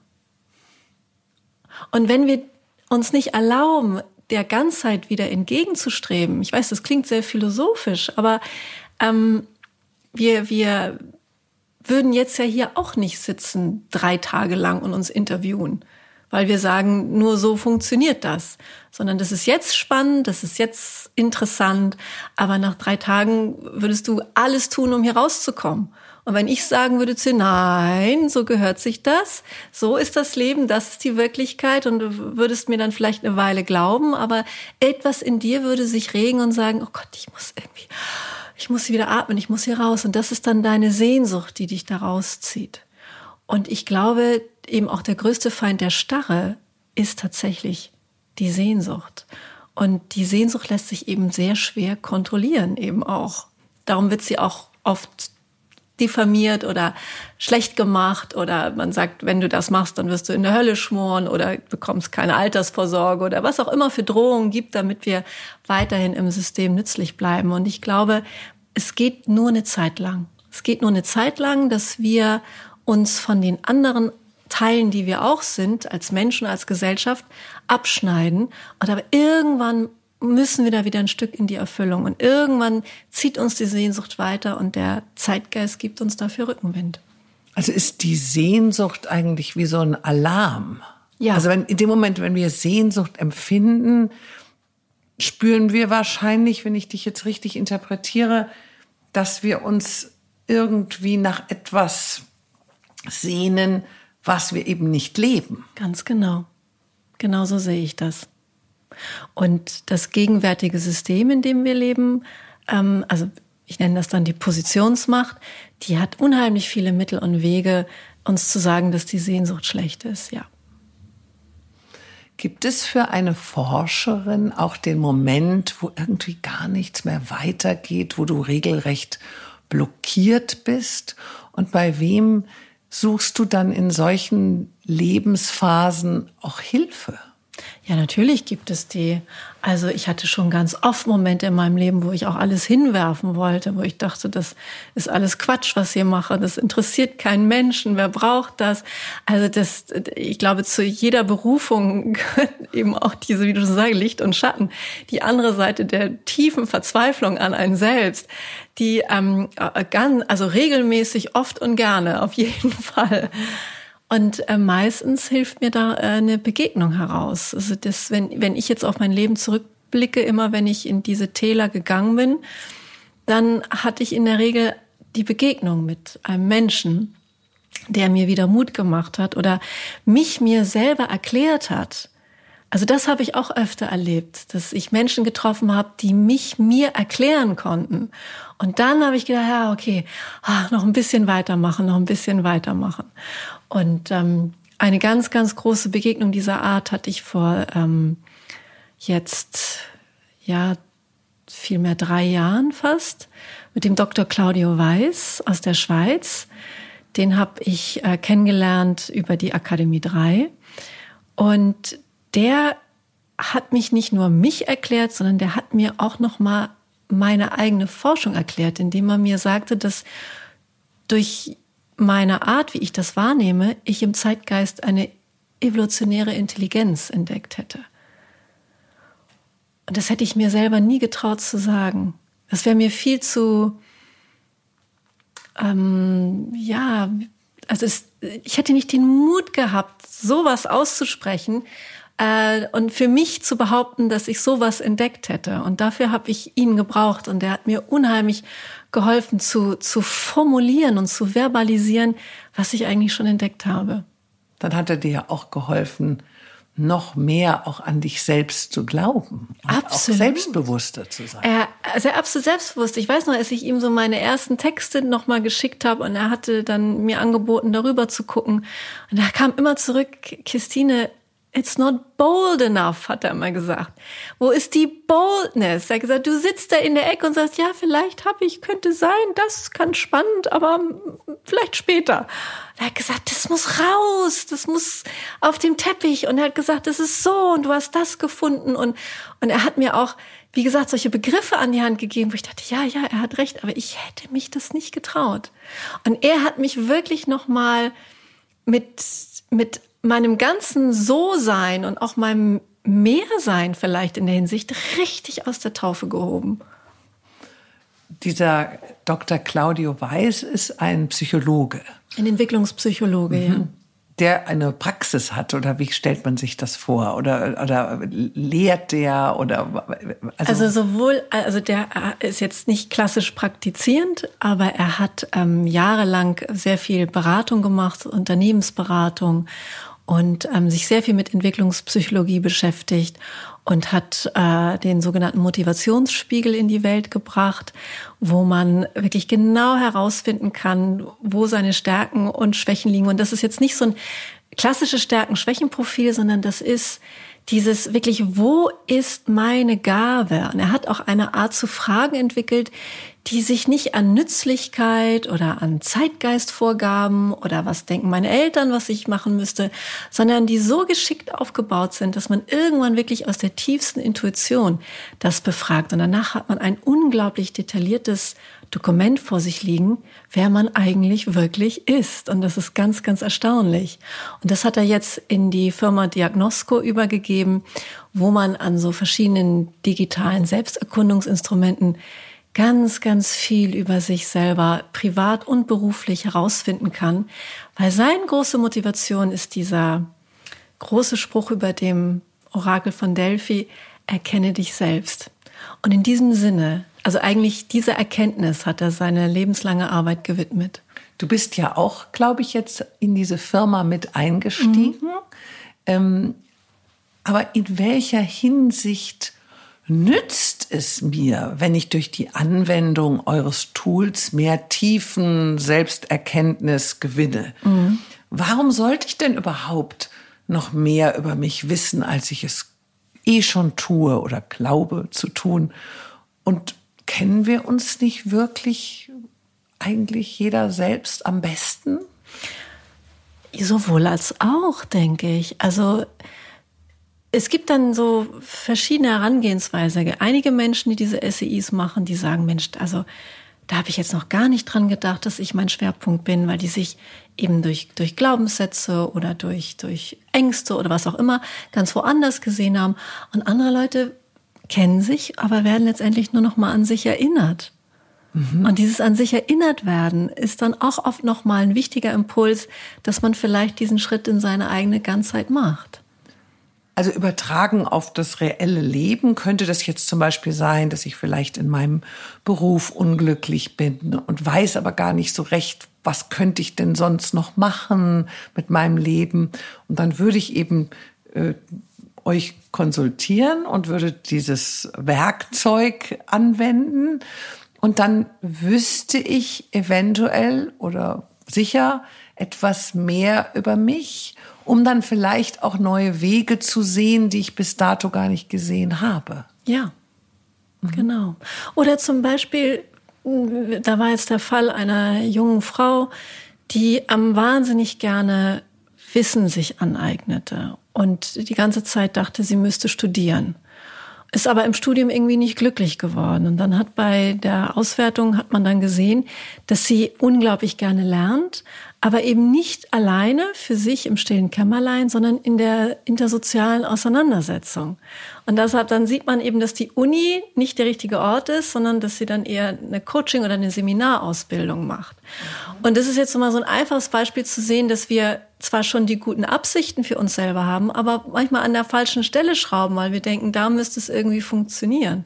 Und wenn wir uns nicht erlauben, der Ganzheit wieder entgegenzustreben, ich weiß, das klingt sehr philosophisch, aber ähm, wir, wir würden jetzt ja hier auch nicht sitzen drei Tage lang und uns interviewen, weil wir sagen, nur so funktioniert das, sondern das ist jetzt spannend, das ist jetzt interessant, aber nach drei Tagen würdest du alles tun, um hier rauszukommen. Und wenn ich sagen würde zu nein, so gehört sich das, so ist das Leben, das ist die Wirklichkeit und du würdest mir dann vielleicht eine Weile glauben, aber etwas in dir würde sich regen und sagen, oh Gott, ich muss irgendwie, ich muss wieder atmen, ich muss hier raus. Und das ist dann deine Sehnsucht, die dich da rauszieht. Und ich glaube, eben auch der größte Feind der Starre ist tatsächlich die Sehnsucht. Und die Sehnsucht lässt sich eben sehr schwer kontrollieren, eben auch. Darum wird sie auch oft diffamiert oder schlecht gemacht oder man sagt, wenn du das machst, dann wirst du in der Hölle schmoren oder bekommst keine Altersvorsorge oder was auch immer für Drohungen gibt, damit wir weiterhin im System nützlich bleiben. Und ich glaube, es geht nur eine Zeit lang. Es geht nur eine Zeit lang, dass wir uns von den anderen Teilen, die wir auch sind, als Menschen, als Gesellschaft, abschneiden. Und aber irgendwann müssen wir da wieder ein Stück in die Erfüllung. Und irgendwann zieht uns die Sehnsucht weiter und der Zeitgeist gibt uns dafür Rückenwind. Also ist die Sehnsucht eigentlich wie so ein Alarm? Ja. Also wenn, in dem Moment, wenn wir Sehnsucht empfinden, spüren wir wahrscheinlich, wenn ich dich jetzt richtig interpretiere, dass wir uns irgendwie nach etwas sehnen, was wir eben nicht leben. Ganz genau. Genauso sehe ich das. Und das gegenwärtige System, in dem wir leben, ähm, also ich nenne das dann die Positionsmacht, die hat unheimlich viele Mittel und Wege, uns zu sagen, dass die Sehnsucht schlecht ist, ja. Gibt es für eine Forscherin auch den Moment, wo irgendwie gar nichts mehr weitergeht, wo du regelrecht blockiert bist? Und bei wem suchst du dann in solchen Lebensphasen auch Hilfe? Ja, natürlich gibt es die. Also ich hatte schon ganz oft Momente in meinem Leben, wo ich auch alles hinwerfen wollte, wo ich dachte, das ist alles Quatsch, was ihr mache. Das interessiert keinen Menschen. Wer braucht das? Also das, ich glaube, zu jeder Berufung gehört eben auch diese, wie du schon sagst, Licht und Schatten. Die andere Seite der tiefen Verzweiflung an einen selbst, die ähm, ganz, also regelmäßig, oft und gerne, auf jeden Fall. Und äh, meistens hilft mir da äh, eine Begegnung heraus. Also das, wenn, wenn ich jetzt auf mein Leben zurückblicke, immer wenn ich in diese Täler gegangen bin, dann hatte ich in der Regel die Begegnung mit einem Menschen, der mir wieder Mut gemacht hat oder mich mir selber erklärt hat. Also das habe ich auch öfter erlebt, dass ich Menschen getroffen habe, die mich mir erklären konnten. Und dann habe ich gedacht, ja, okay, ah, noch ein bisschen weitermachen, noch ein bisschen weitermachen. Und ähm, eine ganz, ganz große Begegnung dieser Art hatte ich vor ähm, jetzt, ja, vielmehr drei Jahren fast mit dem Dr. Claudio Weiß aus der Schweiz. Den habe ich äh, kennengelernt über die Akademie 3. Und der hat mich nicht nur mich erklärt, sondern der hat mir auch noch mal meine eigene Forschung erklärt, indem er mir sagte, dass durch meiner Art, wie ich das wahrnehme, ich im Zeitgeist eine evolutionäre Intelligenz entdeckt hätte. Und das hätte ich mir selber nie getraut zu sagen. Das wäre mir viel zu, ähm, ja, also es, ich hätte nicht den Mut gehabt, sowas auszusprechen äh, und für mich zu behaupten, dass ich sowas entdeckt hätte. Und dafür habe ich ihn gebraucht und er hat mir unheimlich geholfen zu, zu formulieren und zu verbalisieren, was ich eigentlich schon entdeckt habe. Dann hat er dir ja auch geholfen, noch mehr auch an dich selbst zu glauben. Absolut. Auch selbstbewusster zu sein. Er, also er absolut selbstbewusst. Ich weiß noch, als ich ihm so meine ersten Texte nochmal geschickt habe und er hatte dann mir angeboten, darüber zu gucken. Und er kam immer zurück, Christine, It's not bold enough, hat er immer gesagt. Wo ist die Boldness? Er hat gesagt, du sitzt da in der Ecke und sagst, ja, vielleicht habe ich, könnte sein, das kann spannend, aber vielleicht später. Er hat gesagt, das muss raus, das muss auf dem Teppich. Und er hat gesagt, das ist so und du hast das gefunden. Und, und er hat mir auch, wie gesagt, solche Begriffe an die Hand gegeben, wo ich dachte, ja, ja, er hat recht, aber ich hätte mich das nicht getraut. Und er hat mich wirklich nochmal mit, mit meinem ganzen So-Sein und auch meinem Mehrsein vielleicht in der Hinsicht richtig aus der Taufe gehoben. Dieser Dr. Claudio Weiß ist ein Psychologe. Ein Entwicklungspsychologe, mhm. ja der eine Praxis hat oder wie stellt man sich das vor oder oder lehrt der oder also, also sowohl also der ist jetzt nicht klassisch praktizierend, aber er hat ähm, jahrelang sehr viel Beratung gemacht, Unternehmensberatung und ähm, sich sehr viel mit Entwicklungspsychologie beschäftigt und hat äh, den sogenannten Motivationsspiegel in die Welt gebracht, wo man wirklich genau herausfinden kann, wo seine Stärken und Schwächen liegen. Und das ist jetzt nicht so ein klassisches Stärken-Schwächen-Profil, sondern das ist dieses wirklich, wo ist meine Gabe? Und er hat auch eine Art zu Fragen entwickelt, die sich nicht an Nützlichkeit oder an Zeitgeistvorgaben oder was denken meine Eltern, was ich machen müsste, sondern die so geschickt aufgebaut sind, dass man irgendwann wirklich aus der tiefsten Intuition das befragt. Und danach hat man ein unglaublich detailliertes Dokument vor sich liegen, wer man eigentlich wirklich ist. Und das ist ganz, ganz erstaunlich. Und das hat er jetzt in die Firma Diagnosco übergegeben, wo man an so verschiedenen digitalen Selbsterkundungsinstrumenten ganz, ganz viel über sich selber privat und beruflich herausfinden kann, weil seine große Motivation ist dieser große Spruch über dem Orakel von Delphi, erkenne dich selbst. Und in diesem Sinne, also eigentlich dieser Erkenntnis hat er seine lebenslange Arbeit gewidmet. Du bist ja auch, glaube ich, jetzt in diese Firma mit eingestiegen. Mhm. Ähm, aber in welcher Hinsicht nützt es mir, wenn ich durch die Anwendung eures Tools mehr tiefen Selbsterkenntnis gewinne? Mhm. Warum sollte ich denn überhaupt noch mehr über mich wissen, als ich es eh schon tue oder glaube zu tun? Und kennen wir uns nicht wirklich eigentlich jeder selbst am besten? Sowohl als auch, denke ich. Also es gibt dann so verschiedene Herangehensweise. Einige Menschen, die diese SEIs machen, die sagen, Mensch, also da habe ich jetzt noch gar nicht dran gedacht, dass ich mein Schwerpunkt bin, weil die sich eben durch, durch Glaubenssätze oder durch, durch Ängste oder was auch immer ganz woanders gesehen haben. Und andere Leute kennen sich, aber werden letztendlich nur noch mal an sich erinnert. Mhm. Und dieses an sich erinnert werden ist dann auch oft noch mal ein wichtiger Impuls, dass man vielleicht diesen Schritt in seine eigene Ganzheit macht. Also übertragen auf das reelle Leben könnte das jetzt zum Beispiel sein, dass ich vielleicht in meinem Beruf unglücklich bin und weiß aber gar nicht so recht, was könnte ich denn sonst noch machen mit meinem Leben. Und dann würde ich eben äh, euch konsultieren und würde dieses Werkzeug anwenden. Und dann wüsste ich eventuell oder sicher etwas mehr über mich um dann vielleicht auch neue Wege zu sehen, die ich bis dato gar nicht gesehen habe. Ja, mhm. genau. Oder zum Beispiel, da war jetzt der Fall einer jungen Frau, die am wahnsinnig gerne Wissen sich aneignete und die ganze Zeit dachte, sie müsste studieren ist aber im Studium irgendwie nicht glücklich geworden. Und dann hat bei der Auswertung hat man dann gesehen, dass sie unglaublich gerne lernt, aber eben nicht alleine für sich im stillen Kämmerlein, sondern in der intersozialen Auseinandersetzung. Und deshalb dann sieht man eben, dass die Uni nicht der richtige Ort ist, sondern dass sie dann eher eine Coaching- oder eine Seminarausbildung macht. Und das ist jetzt mal so ein einfaches Beispiel zu sehen, dass wir zwar schon die guten Absichten für uns selber haben, aber manchmal an der falschen Stelle schrauben, weil wir denken, da müsste es irgendwie funktionieren.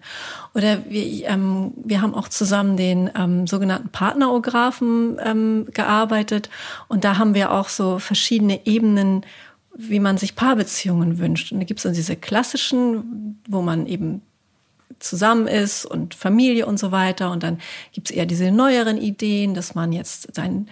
Oder wir, ähm, wir haben auch zusammen den ähm, sogenannten Partnerographen ähm, gearbeitet und da haben wir auch so verschiedene Ebenen, wie man sich Paarbeziehungen wünscht. Und da gibt es dann diese klassischen, wo man eben zusammen ist und Familie und so weiter. Und dann gibt es eher diese neueren Ideen, dass man jetzt seinen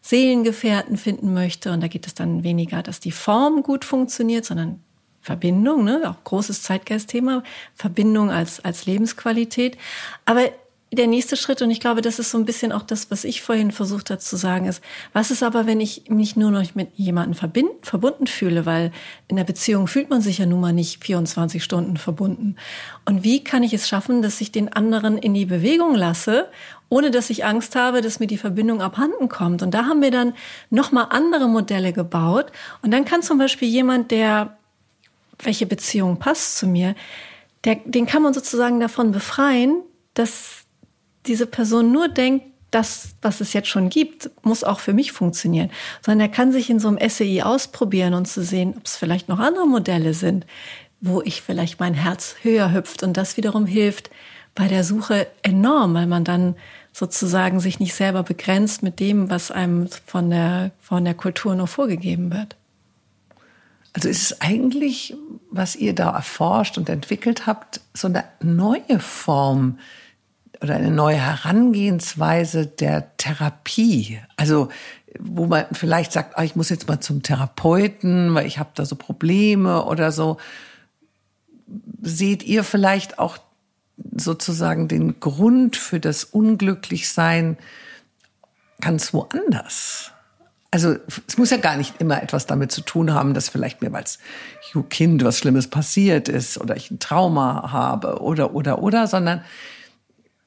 Seelengefährten finden möchte. Und da geht es dann weniger, dass die Form gut funktioniert, sondern Verbindung, ne? auch großes Zeitgeistthema, Verbindung als, als Lebensqualität. Aber der nächste Schritt, und ich glaube, das ist so ein bisschen auch das, was ich vorhin versucht habe zu sagen, ist, was ist aber, wenn ich mich nur noch mit jemandem verbind, verbunden fühle, weil in der Beziehung fühlt man sich ja nun mal nicht 24 Stunden verbunden. Und wie kann ich es schaffen, dass ich den anderen in die Bewegung lasse, ohne dass ich Angst habe, dass mir die Verbindung abhanden kommt? Und da haben wir dann nochmal andere Modelle gebaut. Und dann kann zum Beispiel jemand, der, welche Beziehung passt zu mir, der, den kann man sozusagen davon befreien, dass diese Person nur denkt, das, was es jetzt schon gibt, muss auch für mich funktionieren, sondern er kann sich in so einem SEI ausprobieren und zu sehen, ob es vielleicht noch andere Modelle sind, wo ich vielleicht mein Herz höher hüpft und das wiederum hilft bei der Suche enorm, weil man dann sozusagen sich nicht selber begrenzt mit dem, was einem von der, von der Kultur nur vorgegeben wird. Also ist es eigentlich, was ihr da erforscht und entwickelt habt, so eine neue Form oder eine neue Herangehensweise der Therapie. Also wo man vielleicht sagt, ah, ich muss jetzt mal zum Therapeuten, weil ich habe da so Probleme oder so. Seht ihr vielleicht auch sozusagen den Grund für das Unglücklichsein ganz woanders? Also es muss ja gar nicht immer etwas damit zu tun haben, dass vielleicht mir als Kind was Schlimmes passiert ist oder ich ein Trauma habe oder oder oder, sondern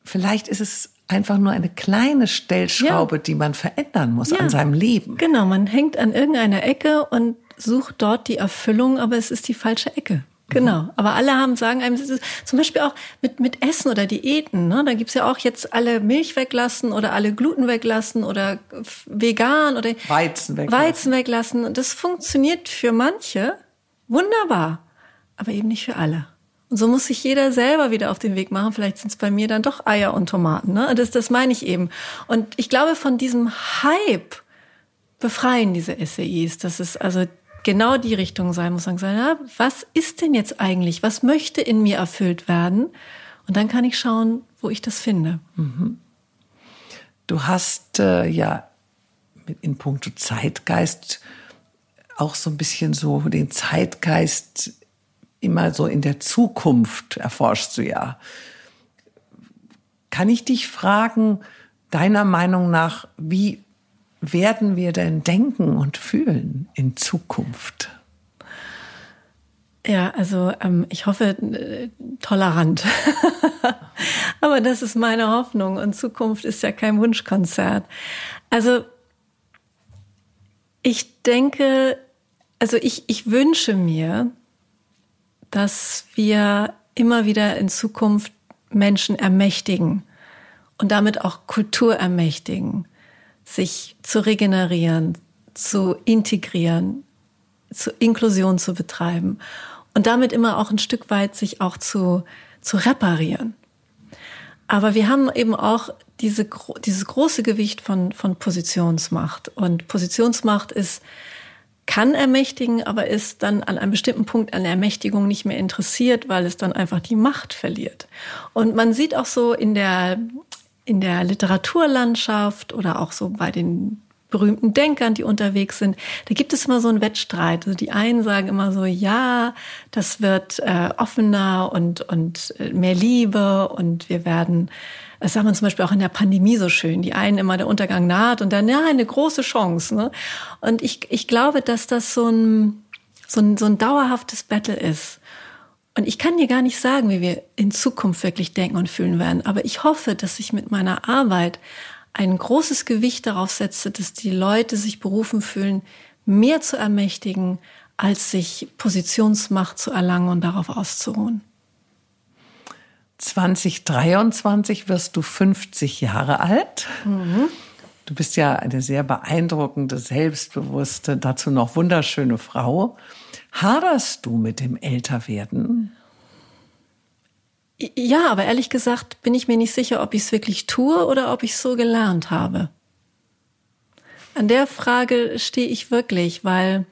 vielleicht ist es einfach nur eine kleine Stellschraube, ja. die man verändern muss ja. an seinem Leben. Genau, man hängt an irgendeiner Ecke und sucht dort die Erfüllung, aber es ist die falsche Ecke. Genau. Mhm. Aber alle haben sagen einem, zum Beispiel auch mit, mit Essen oder Diäten. Ne? Da gibt's ja auch jetzt alle Milch weglassen oder alle Gluten weglassen oder vegan oder Weizen weglassen. Weizen weglassen. Und das funktioniert für manche wunderbar, aber eben nicht für alle. Und so muss sich jeder selber wieder auf den Weg machen. Vielleicht sind es bei mir dann doch Eier und Tomaten. Ne? Das, das meine ich eben. Und ich glaube, von diesem Hype befreien diese SEIs, dass es also genau die Richtung sein muss. Sagen, ja, was ist denn jetzt eigentlich? Was möchte in mir erfüllt werden? Und dann kann ich schauen, wo ich das finde. Mhm. Du hast äh, ja in puncto Zeitgeist auch so ein bisschen so den Zeitgeist immer so in der Zukunft erforschst du ja. Kann ich dich fragen, deiner Meinung nach, wie werden wir denn denken und fühlen in Zukunft? Ja, also ähm, ich hoffe äh, tolerant. Aber das ist meine Hoffnung und Zukunft ist ja kein Wunschkonzert. Also ich denke, also ich, ich wünsche mir, dass wir immer wieder in Zukunft Menschen ermächtigen und damit auch Kultur ermächtigen, sich zu regenerieren, zu integrieren, zu Inklusion zu betreiben und damit immer auch ein Stück weit sich auch zu, zu reparieren. Aber wir haben eben auch diese, dieses große Gewicht von, von Positionsmacht. Und Positionsmacht ist kann ermächtigen, aber ist dann an einem bestimmten Punkt an Ermächtigung nicht mehr interessiert, weil es dann einfach die Macht verliert. Und man sieht auch so in der, in der Literaturlandschaft oder auch so bei den berühmten Denkern, die unterwegs sind, da gibt es immer so einen Wettstreit. Also die einen sagen immer so, ja, das wird äh, offener und, und äh, mehr Liebe und wir werden das sah man zum Beispiel auch in der Pandemie so schön. Die einen immer der Untergang naht und dann, ja, eine große Chance. Ne? Und ich, ich glaube, dass das so ein, so, ein, so ein dauerhaftes Battle ist. Und ich kann dir gar nicht sagen, wie wir in Zukunft wirklich denken und fühlen werden. Aber ich hoffe, dass ich mit meiner Arbeit ein großes Gewicht darauf setze, dass die Leute sich berufen fühlen, mehr zu ermächtigen, als sich Positionsmacht zu erlangen und darauf auszuruhen. 2023 wirst du 50 Jahre alt. Mhm. Du bist ja eine sehr beeindruckende, selbstbewusste, dazu noch wunderschöne Frau. Haderst du mit dem Älterwerden? Ja, aber ehrlich gesagt bin ich mir nicht sicher, ob ich es wirklich tue oder ob ich es so gelernt habe. An der Frage stehe ich wirklich, weil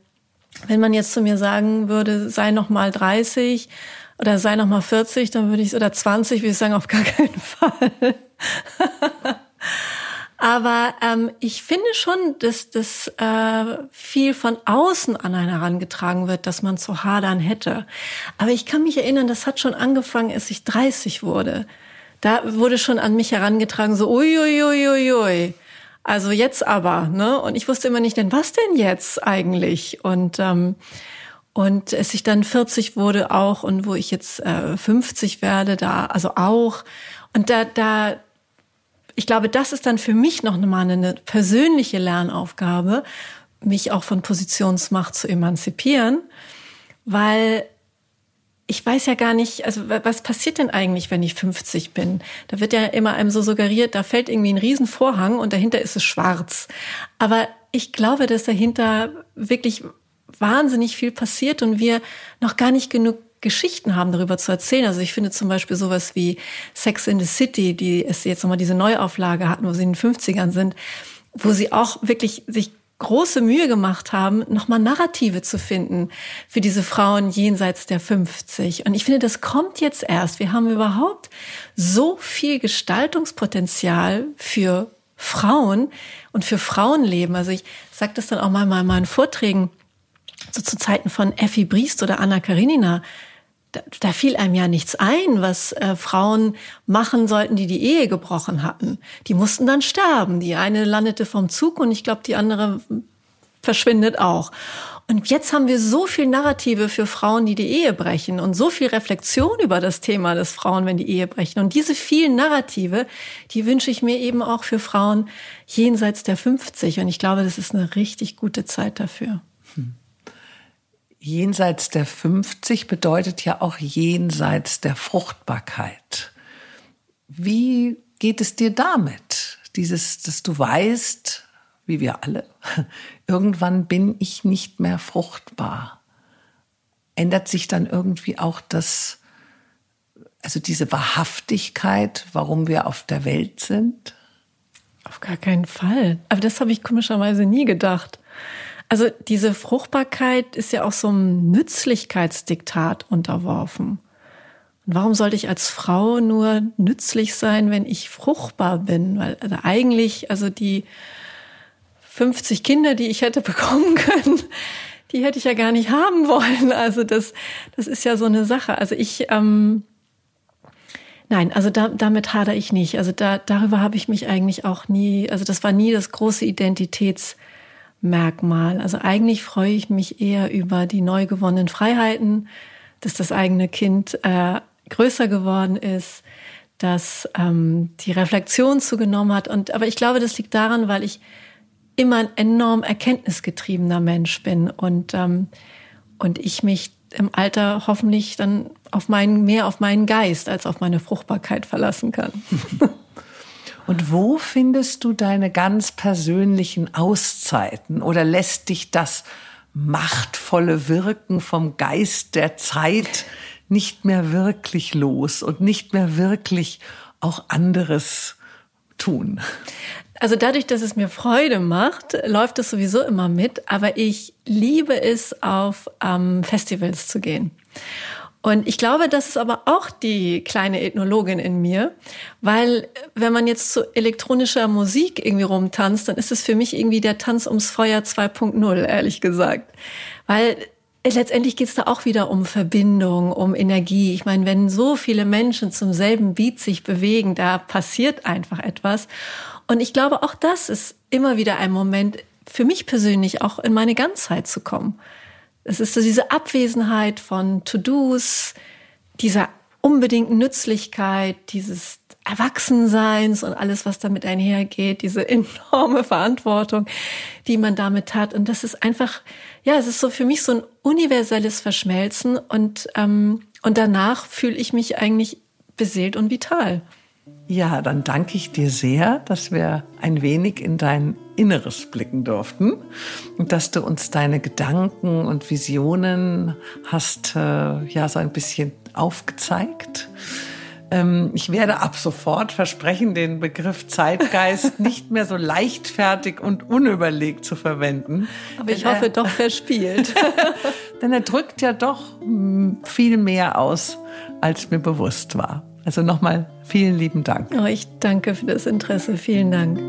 wenn man jetzt zu mir sagen würde, sei noch mal 30 oder sei noch mal 40, dann würde ich oder 20, würde ich sagen, auf gar keinen Fall. Aber ähm, ich finde schon, dass das äh, viel von außen an einen herangetragen wird, dass man zu hadern hätte. Aber ich kann mich erinnern, das hat schon angefangen, als ich 30 wurde. Da wurde schon an mich herangetragen, so uiuiuiui. Ui, ui. Also jetzt aber, ne? Und ich wusste immer nicht, denn was denn jetzt eigentlich? Und ähm, und es ich dann 40 wurde auch und wo ich jetzt äh, 50 werde, da also auch. Und da da ich glaube, das ist dann für mich noch mal eine persönliche Lernaufgabe, mich auch von Positionsmacht zu emanzipieren, weil ich weiß ja gar nicht, also was passiert denn eigentlich, wenn ich 50 bin? Da wird ja immer einem so suggeriert, da fällt irgendwie ein Riesenvorhang und dahinter ist es schwarz. Aber ich glaube, dass dahinter wirklich wahnsinnig viel passiert und wir noch gar nicht genug Geschichten haben, darüber zu erzählen. Also ich finde zum Beispiel sowas wie Sex in the City, die es jetzt nochmal diese Neuauflage hatten, wo sie in den 50ern sind, wo sie auch wirklich sich große Mühe gemacht haben, nochmal Narrative zu finden für diese Frauen jenseits der 50. Und ich finde, das kommt jetzt erst. Wir haben überhaupt so viel Gestaltungspotenzial für Frauen und für Frauenleben. Also ich sage das dann auch mal in meinen Vorträgen, so zu Zeiten von Effi Briest oder Anna Karenina da, da fiel einem ja nichts ein, was äh, Frauen machen sollten, die die Ehe gebrochen hatten. Die mussten dann sterben. Die eine landete vom Zug und ich glaube, die andere verschwindet auch. Und jetzt haben wir so viel Narrative für Frauen, die die Ehe brechen und so viel Reflexion über das Thema des Frauen, wenn die Ehe brechen. Und diese vielen Narrative, die wünsche ich mir eben auch für Frauen jenseits der 50. Und ich glaube, das ist eine richtig gute Zeit dafür. Hm jenseits der 50 bedeutet ja auch jenseits der Fruchtbarkeit. Wie geht es dir damit? Dieses, dass du weißt, wie wir alle, irgendwann bin ich nicht mehr fruchtbar. Ändert sich dann irgendwie auch das, also diese Wahrhaftigkeit, warum wir auf der Welt sind? Auf gar keinen Fall. Aber das habe ich komischerweise nie gedacht. Also diese Fruchtbarkeit ist ja auch so einem Nützlichkeitsdiktat unterworfen. Und warum sollte ich als Frau nur nützlich sein, wenn ich fruchtbar bin? Weil also eigentlich, also die 50 Kinder, die ich hätte bekommen können, die hätte ich ja gar nicht haben wollen. Also das, das ist ja so eine Sache. Also ich, ähm, nein, also da, damit hadere ich nicht. Also da, darüber habe ich mich eigentlich auch nie, also das war nie das große Identitäts- Merkmal. Also eigentlich freue ich mich eher über die neu gewonnenen Freiheiten, dass das eigene Kind äh, größer geworden ist, dass ähm, die Reflexion zugenommen hat. Und aber ich glaube, das liegt daran, weil ich immer ein enorm erkenntnisgetriebener Mensch bin und ähm, und ich mich im Alter hoffentlich dann auf meinen mehr auf meinen Geist als auf meine Fruchtbarkeit verlassen kann. Und wo findest du deine ganz persönlichen Auszeiten oder lässt dich das machtvolle Wirken vom Geist der Zeit nicht mehr wirklich los und nicht mehr wirklich auch anderes tun? Also dadurch, dass es mir Freude macht, läuft es sowieso immer mit. Aber ich liebe es, auf ähm, Festivals zu gehen. Und ich glaube, das ist aber auch die kleine Ethnologin in mir, weil wenn man jetzt zu elektronischer Musik irgendwie rumtanzt, dann ist es für mich irgendwie der Tanz ums Feuer 2.0, ehrlich gesagt. Weil letztendlich geht es da auch wieder um Verbindung, um Energie. Ich meine, wenn so viele Menschen zum selben Beat sich bewegen, da passiert einfach etwas. Und ich glaube, auch das ist immer wieder ein Moment, für mich persönlich auch in meine Ganzheit zu kommen. Es ist so diese Abwesenheit von To-Dos, dieser unbedingten Nützlichkeit, dieses Erwachsenseins und alles, was damit einhergeht, diese enorme Verantwortung, die man damit hat. Und das ist einfach, ja, es ist so für mich so ein universelles Verschmelzen und, ähm, und danach fühle ich mich eigentlich beseelt und vital. Ja, dann danke ich dir sehr, dass wir ein wenig in dein Inneres blicken durften und dass du uns deine Gedanken und Visionen hast, äh, ja, so ein bisschen aufgezeigt. Ähm, ich werde ab sofort versprechen, den Begriff Zeitgeist nicht mehr so leichtfertig und unüberlegt zu verwenden. Aber ich hoffe doch verspielt. Denn er drückt ja doch hm, viel mehr aus, als mir bewusst war. Also nochmal vielen lieben Dank. Oh, ich danke für das Interesse. Vielen Dank.